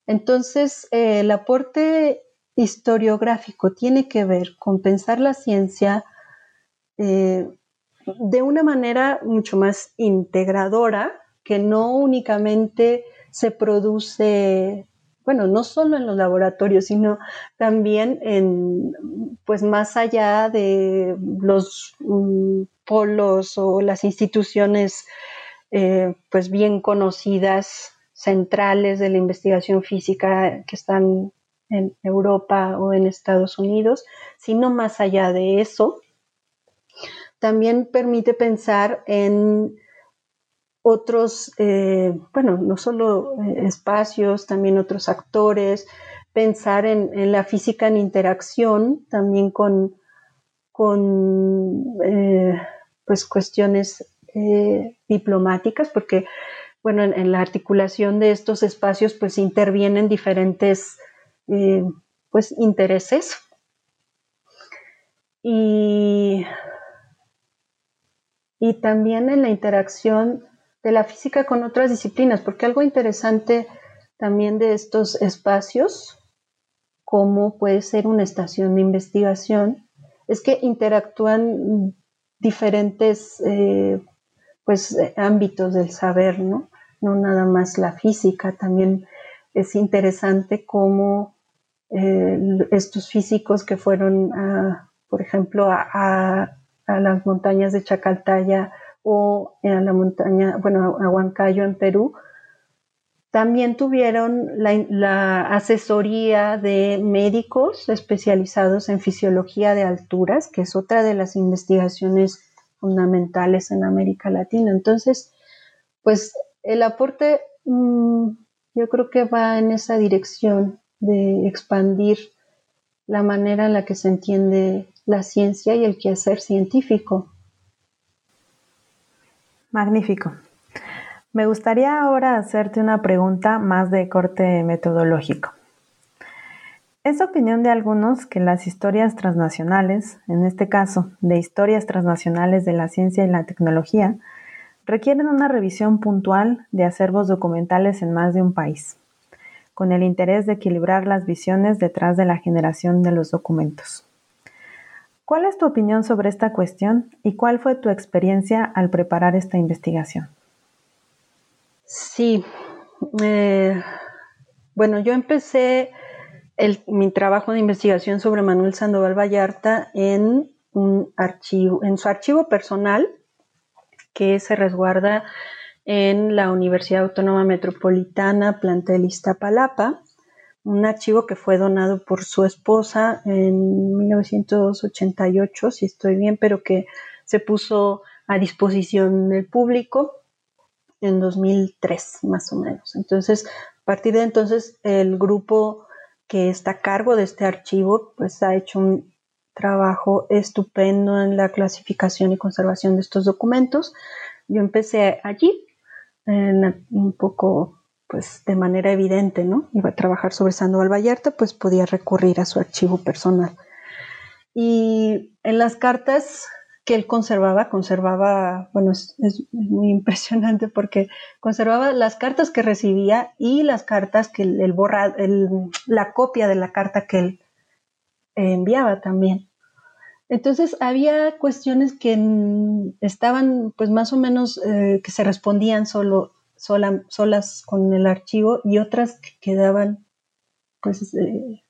Entonces, eh, el aporte historiográfico tiene que ver con pensar la ciencia de una manera mucho más integradora, que no únicamente se produce, bueno, no solo en los laboratorios, sino también en, pues más allá de los mm, polos o las instituciones, eh, pues bien conocidas, centrales de la investigación física que están en Europa o en Estados Unidos, sino más allá de eso, también permite pensar en otros, eh, bueno, no solo eh, espacios, también otros actores, pensar en, la física en interacción, también con, con eh, pues cuestiones diplomáticas, porque bueno, en, la articulación de estos espacios pues intervienen diferentes pues intereses. Y y también en la interacción de la física con otras disciplinas, porque algo interesante también de estos espacios, como puede ser una estación de investigación, es que interactúan diferentes eh, pues, ámbitos del saber, ¿no? No nada más la física, también es interesante cómo eh, estos físicos que fueron, por ejemplo, a a las montañas de Chacaltaya o a la montaña, bueno, a Huancayo en Perú, también tuvieron la, asesoría de médicos especializados en fisiología de alturas, que es otra de las investigaciones fundamentales en América Latina. Entonces, pues el aporte mm, yo creo que va en esa dirección de expandir la manera en la que se entiende la ciencia y el quehacer científico. Magnífico. Me gustaría ahora hacerte una pregunta más de corte metodológico. Es opinión de algunos que las historias transnacionales, en este caso de historias transnacionales de la ciencia y la tecnología, requieren una revisión puntual de acervos documentales en más de un país, con el interés de equilibrar las visiones detrás de la generación de los documentos. ¿Cuál es tu opinión sobre esta cuestión y cuál fue tu experiencia al preparar esta investigación? Sí, eh, bueno, yo empecé mi trabajo de investigación sobre Manuel Sandoval Vallarta en un archivo, en su archivo personal que se resguarda en la Universidad Autónoma Metropolitana, plantel Iztapalapa, un archivo que fue donado por su esposa en 1988, si estoy bien, pero que se puso a disposición del público en 2003, más o menos. Entonces, a partir de entonces, el grupo que está a cargo de este archivo, pues ha hecho un trabajo estupendo en la clasificación y conservación de estos documentos. Yo empecé allí, un poco pues de manera evidente, ¿no? Iba a trabajar sobre Sandoval Vallarta, pues podía recurrir a su archivo personal. Y en las cartas que él conservaba, conservaba, bueno, es, muy impresionante porque conservaba las cartas que recibía y las cartas que él borra, la copia de la carta que él enviaba también. Entonces había cuestiones que estaban pues más o menos eh, que se respondían solo solas con el archivo y otras que quedaban pues eh,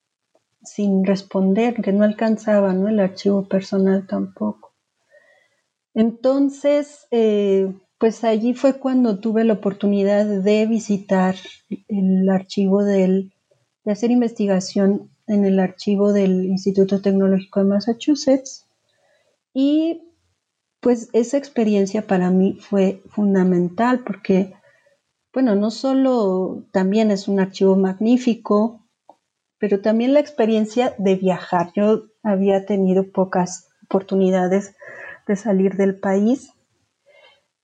sin responder, que no alcanzaba el archivo personal tampoco. Entonces, eh, pues allí fue cuando tuve la oportunidad de visitar el archivo del, de hacer investigación en el archivo del Instituto Tecnológico de Massachusetts y pues esa experiencia para mí fue fundamental porque bueno, no solo también es un archivo magnífico, pero también la experiencia de viajar. Yo había tenido pocas oportunidades de salir del país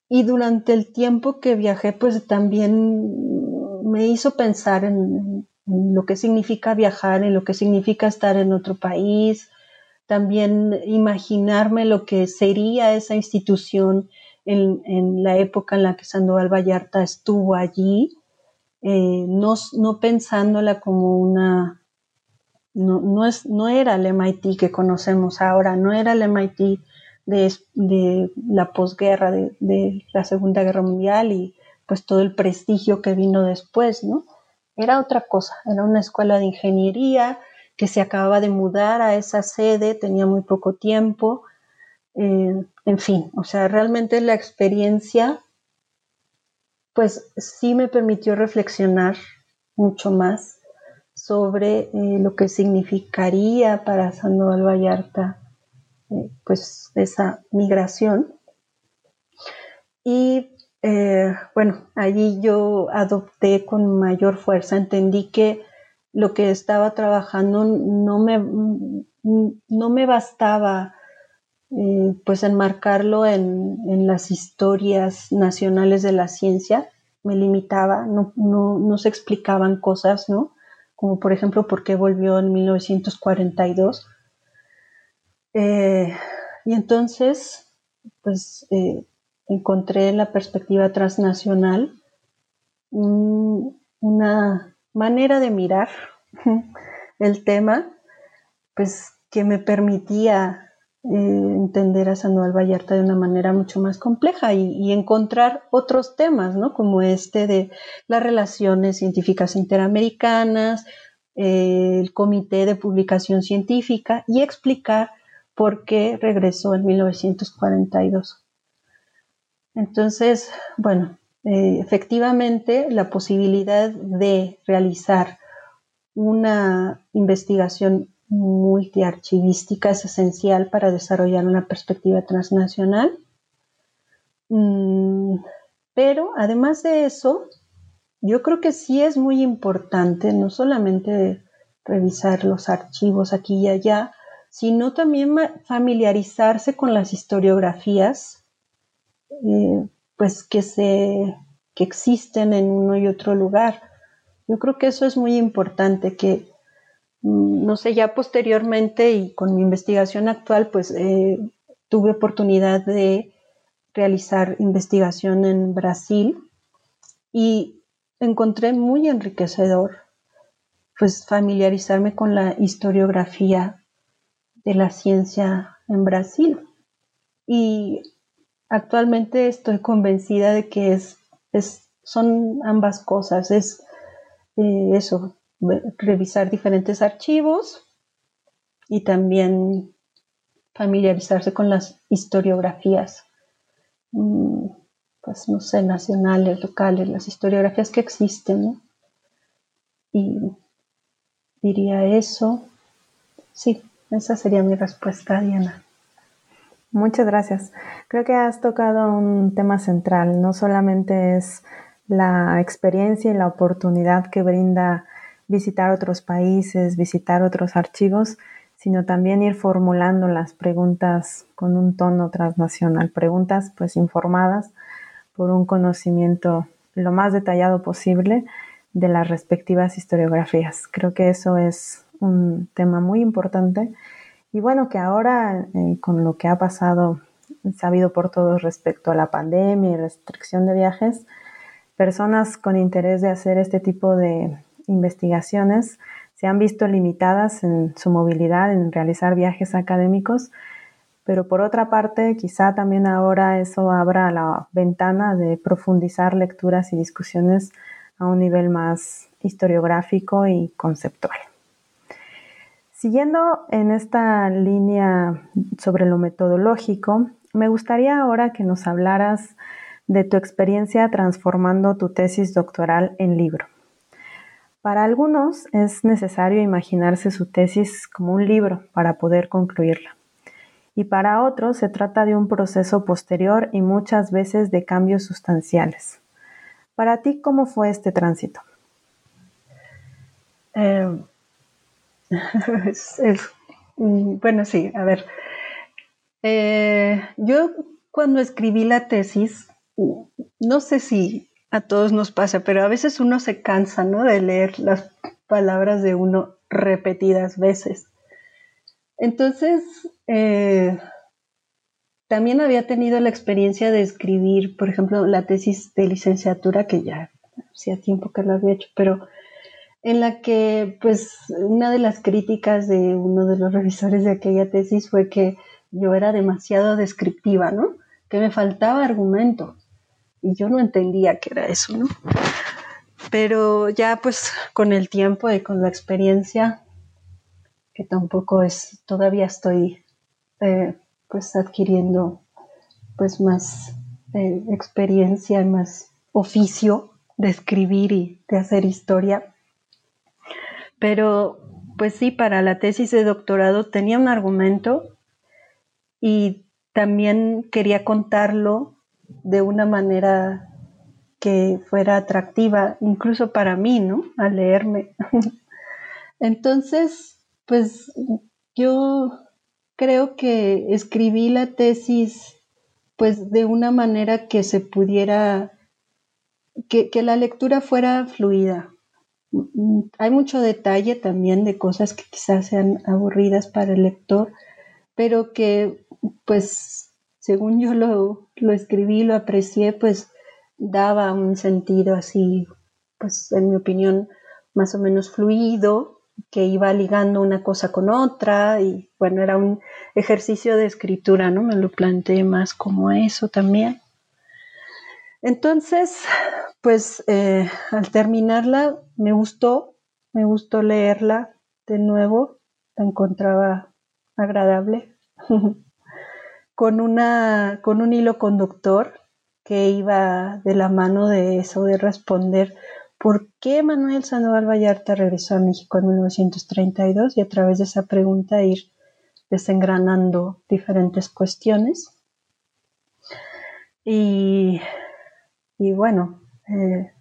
y durante el tiempo que viajé, pues también me hizo pensar en, lo que significa viajar, en lo que significa estar en otro país, también imaginarme lo que sería esa institución en, la época en la que Sandoval Vallarta estuvo allí, eh, no, no, pensándola como una, no, no, es, no era el MIT que conocemos ahora, no era el MIT de, de la posguerra, de, de, la Segunda Guerra Mundial y pues todo el prestigio que vino después, ¿no? Era otra cosa, era una escuela de ingeniería que se acababa de mudar a esa sede, tenía muy poco tiempo, eh, en fin, o sea, realmente la experiencia, pues sí me permitió reflexionar mucho más sobre eh, lo que significaría para Sandoval Vallarta, eh, pues esa migración. Y bueno, allí yo adopté con mayor fuerza, entendí que lo que estaba trabajando no me, no me bastaba eh, pues enmarcarlo en, en, las historias nacionales de la ciencia me limitaba, no, no, no, se explicaban cosas, ¿no? Como por ejemplo, por qué volvió en 1942. Eh, y entonces, pues eh, encontré en la perspectiva transnacional una manera de mirar el tema, pues que me permitía entender a Samuel Vallarta de una manera mucho más compleja y, encontrar otros temas, ¿no? Como este de las relaciones científicas interamericanas, eh, el Comité de Publicación Científica y explicar por qué regresó en 1942. Entonces, bueno, eh, efectivamente la posibilidad de realizar una investigación multiarchivística es esencial para desarrollar una perspectiva transnacional. Mm, pero además de eso, yo creo que sí es muy importante no solamente revisar los archivos aquí y allá, sino también familiarizarse con las historiografías eh, pues que, se, que existen en uno y otro lugar. Yo creo que eso es muy importante, que no sé, ya posteriormente y con mi investigación actual, pues eh, tuve oportunidad de realizar investigación en Brasil y encontré muy enriquecedor pues familiarizarme con la historiografía de la ciencia en Brasil. Y actualmente estoy convencida de que es, son ambas cosas, es eh, eso, revisar diferentes archivos y también familiarizarse con las historiografías, mm, pues no sé, nacionales, locales, las historiografías que existen. Y diría eso. Sí, esa sería mi respuesta, Diana. Muchas gracias. Creo que has tocado un tema central. No solamente es la experiencia y la oportunidad que brinda visitar otros países, visitar otros archivos, sino también ir formulando las preguntas con un tono transnacional, preguntas pues informadas por un conocimiento lo más detallado posible de las respectivas historiografías. Creo que eso es un tema muy importante y bueno, que ahora eh, con lo que ha pasado, sabido por todos respecto a la pandemia y restricción de viajes, personas con interés de hacer este tipo de investigaciones se han visto limitadas en su movilidad, en realizar viajes académicos, pero por otra parte, quizá también ahora eso abra la ventana de profundizar lecturas y discusiones a un nivel más historiográfico y conceptual. Siguiendo en esta línea sobre lo metodológico, me gustaría ahora que nos hablaras de tu experiencia transformando tu tesis doctoral en libro. Para algunos es necesario imaginarse su tesis como un libro para poder concluirla. Y para otros se trata de un proceso posterior y muchas veces de cambios sustanciales. Para ti, ¿cómo fue este tránsito? Eh, Mm, bueno, sí, a ver. Eh, yo cuando escribí la tesis, no sé si a todos nos pasa, pero a veces uno se cansa, ¿no? De leer las palabras de uno repetidas veces. Entonces, eh, también había tenido la experiencia de escribir, por ejemplo, la tesis de licenciatura, que ya hacía tiempo que lo había hecho, pero en la que pues una de las críticas de uno de los revisores de aquella tesis fue que yo era demasiado descriptiva, ¿no? Que me faltaba argumento. Y yo no entendía qué era eso, ¿no? Pero ya pues con el tiempo y con la experiencia, que tampoco es, todavía estoy eh, pues adquiriendo pues más eh, experiencia y más oficio de escribir y de hacer historia, pero, pues sí, para la tesis de doctorado tenía un argumento y también quería contarlo de una manera que fuera atractiva, incluso para mí, ¿no? Al leerme. Entonces, pues yo creo que escribí la tesis pues de una manera que se pudiera, que, que la lectura fuera fluida, hay mucho detalle también de cosas que quizás sean aburridas para el lector, pero que pues según yo lo, lo escribí, lo aprecié, pues daba un sentido así, pues en mi opinión, más o menos fluido, que iba ligando una cosa con otra y bueno, era un ejercicio de escritura, ¿no? Me lo planteé más como eso también. Entonces, pues eh, al terminarla me gustó, me gustó leerla de nuevo, la encontraba agradable, con, una, con un hilo conductor que iba de la mano de eso, de responder por qué Manuel Sandoval Vallarta regresó a México en 1932 y a través de esa pregunta ir desengranando diferentes cuestiones. Y y bueno, eh,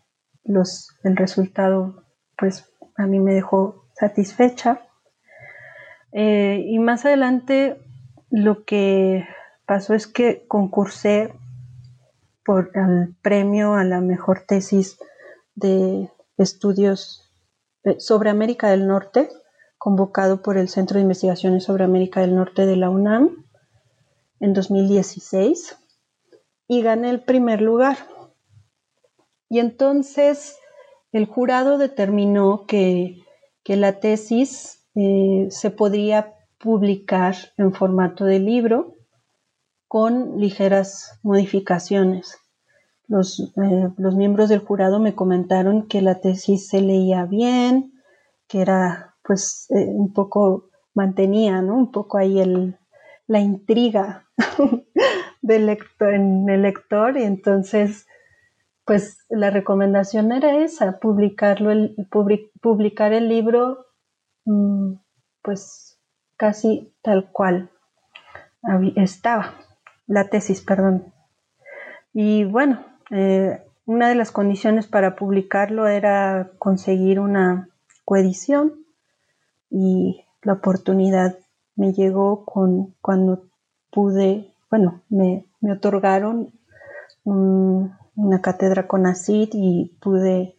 los, el resultado pues a mí me dejó satisfecha. Eh, y más adelante lo que pasó es que concursé por el premio a la mejor tesis de estudios eh, sobre América del Norte, convocado por el Centro de Investigaciones sobre América del Norte de la UNAM en 2016 y gané el primer lugar. Y entonces el jurado determinó que, la tesis eh, se podría publicar en formato de libro con ligeras modificaciones. Los, eh, los, miembros del jurado me comentaron que la tesis se leía bien, que era pues eh, un poco, mantenía ¿no? un poco ahí el, la intriga del lector, en el lector y entonces pues la recomendación era esa, publicarlo, el, publicar el libro mm, pues casi tal cual estaba, la tesis, perdón. Y bueno, eh, una de las condiciones para publicarlo era conseguir una coedición y la oportunidad me llegó con cuando pude, bueno, me, otorgaron una cátedra con ACID y pude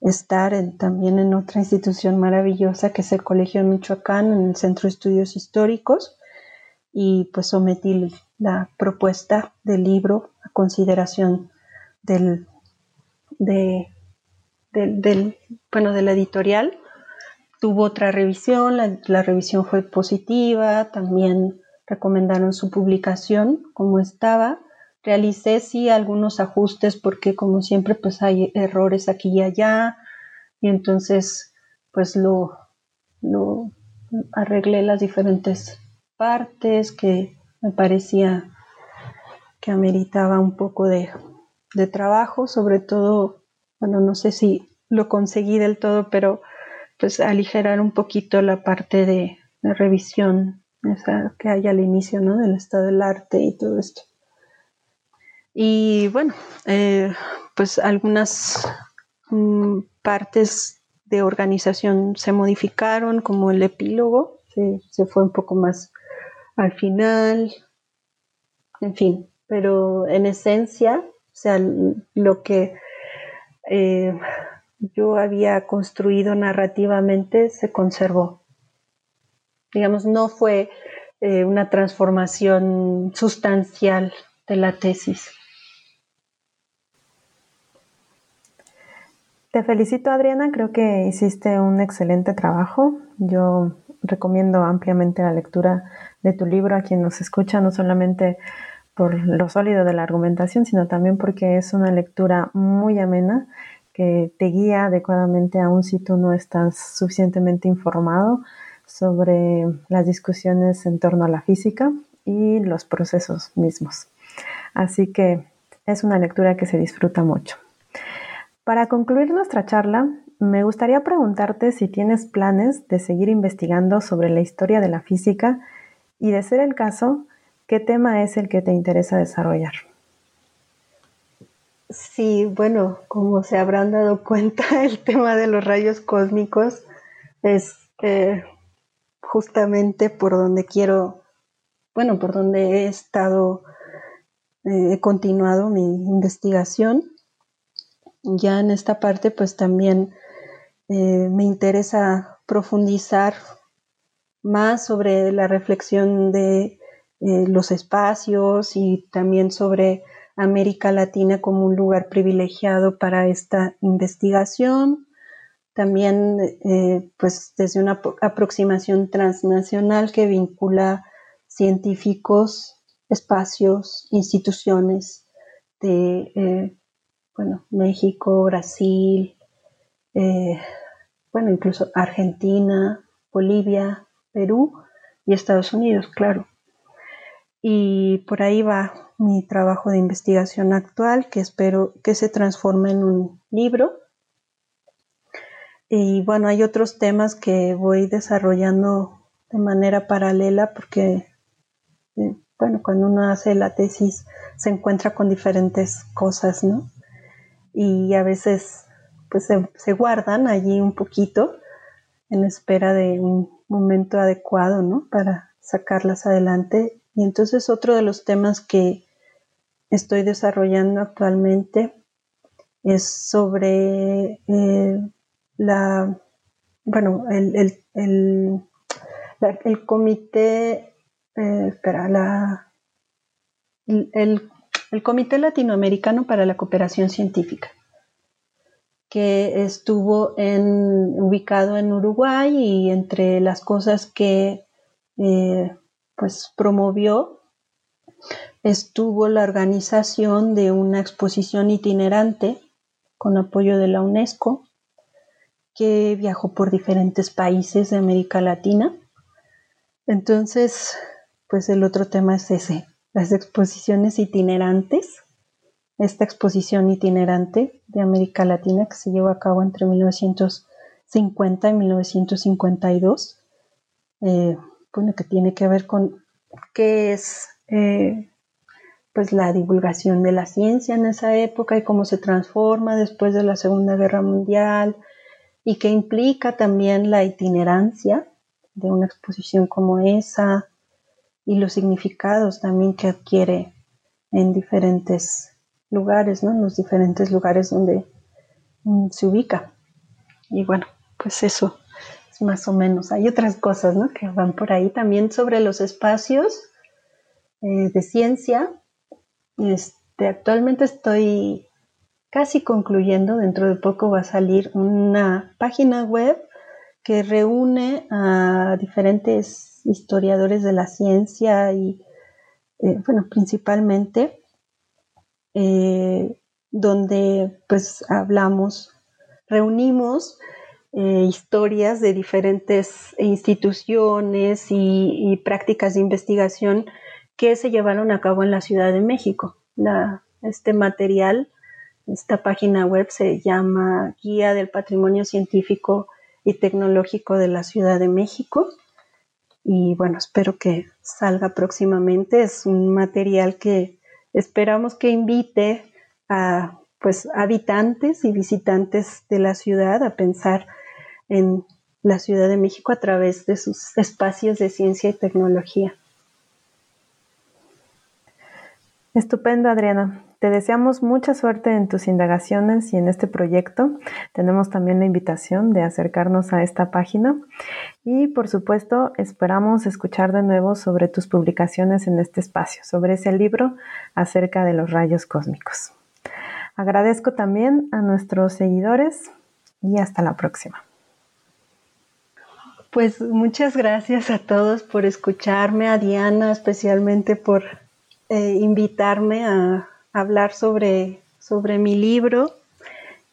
estar también en otra institución maravillosa que es el Colegio de Michoacán, en el Centro de Estudios Históricos, y pues sometí la propuesta del libro a consideración del, de, del, bueno, de la editorial. Tuvo otra revisión, la, revisión fue positiva, también recomendaron su publicación como estaba. Realicé sí algunos ajustes porque como siempre pues hay errores aquí y allá y entonces pues lo, lo arreglé las diferentes partes que me parecía que ameritaba un poco de, de trabajo, sobre todo, bueno, no sé si lo conseguí del todo, pero pues aligerar un poquito la parte de, revisión que hay al inicio, ¿no? Del estado del arte y todo esto. Y bueno, eh, pues algunas mm, partes de organización se modificaron, como el epílogo, se fue un poco más al final, en fin, pero en esencia, o sea, lo que eh, yo había construido narrativamente se conservó. Digamos, no fue eh, una transformación sustancial de la tesis. Te felicito Adriana, creo que hiciste un excelente trabajo. Yo recomiendo ampliamente la lectura de tu libro a quien nos escucha, no solamente por lo sólido de la argumentación, sino también porque es una lectura muy amena que te guía adecuadamente aun si tú no estás suficientemente informado sobre las discusiones en torno a la física y los procesos mismos. Así que es una lectura que se disfruta mucho. Para concluir nuestra charla, me gustaría preguntarte si tienes planes de seguir investigando sobre la historia de la física y, de ser el caso, ¿qué tema es el que te interesa desarrollar? Sí, bueno, como se habrán dado cuenta, el tema de los rayos cósmicos es eh, justamente por donde quiero, bueno, por donde he estado, eh, he continuado mi investigación. Ya en esta parte, pues también eh, me interesa profundizar más sobre la reflexión de eh, los espacios y también sobre América Latina como un lugar privilegiado para esta investigación. También, eh, pues, desde una aproximación transnacional que vincula científicos, espacios, instituciones de, bueno, México, Brasil, bueno, incluso Argentina, Bolivia, Perú y Estados Unidos, claro. Y por ahí va mi trabajo de investigación actual, que espero que se transforme en un libro. Y bueno, hay otros temas que voy desarrollando de manera paralela porque, eh, bueno, cuando uno hace la tesis se encuentra con diferentes cosas, ¿no? Y a veces pues se, guardan allí un poquito en espera de un momento adecuado, ¿no? Para sacarlas adelante. Y entonces otro de los temas que estoy desarrollando actualmente es sobre eh, la, bueno, el, el, comité, eh, espera, la, el, el Comité Latinoamericano para la Cooperación Científica que estuvo ubicado en Uruguay y entre las cosas que eh, pues promovió estuvo la organización de una exposición itinerante con apoyo de la UNESCO que viajó por diferentes países de América Latina. Entonces, pues el otro tema es ese, las exposiciones itinerantes esta exposición itinerante de América Latina que se llevó a cabo entre 1970 1950 y 1952, eh, bueno, que tiene que ver con qué es eh, pues la divulgación de la ciencia en esa época y cómo se transforma después de la Segunda Guerra Mundial y que implica también la itinerancia de una exposición como esa y los significados también que adquiere en diferentes lugares, ¿no? En los diferentes lugares donde mm, se ubica. Y bueno, pues eso es más o menos. Hay otras cosas, ¿no? Que van por ahí también sobre los espacios eh, de ciencia. Este, actualmente estoy casi concluyendo, dentro de poco va a salir una página web que reúne a diferentes historiadores de la ciencia y, eh, bueno, principalmente, eh, donde pues hablamos, reunimos eh, historias de diferentes instituciones y, prácticas de investigación que se llevaron a cabo en la Ciudad de México. este material, esta página web se llama Guía del Patrimonio Científico y Tecnológico de la Ciudad de México. Y bueno, espero que salga próximamente. Es un material que esperamos que invite a pues habitantes y visitantes de la ciudad a pensar en la Ciudad de México a través de sus espacios de ciencia y tecnología. Estupendo, Adriana. Te deseamos mucha suerte en tus indagaciones y en este proyecto. Tenemos también la invitación de acercarnos a esta página y por supuesto esperamos escuchar de nuevo sobre tus publicaciones en este espacio, sobre ese libro acerca de los rayos cósmicos. Agradezco también a nuestros seguidores y hasta la próxima. Pues muchas gracias a todos por escucharme, a Diana especialmente por eh, invitarme a hablar sobre, sobre mi libro.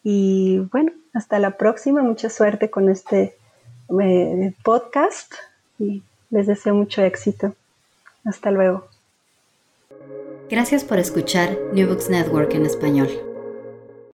Y bueno, hasta la próxima. Mucha suerte con este eh, podcast y les deseo mucho éxito. Hasta luego. Gracias por escuchar New Books Network en español.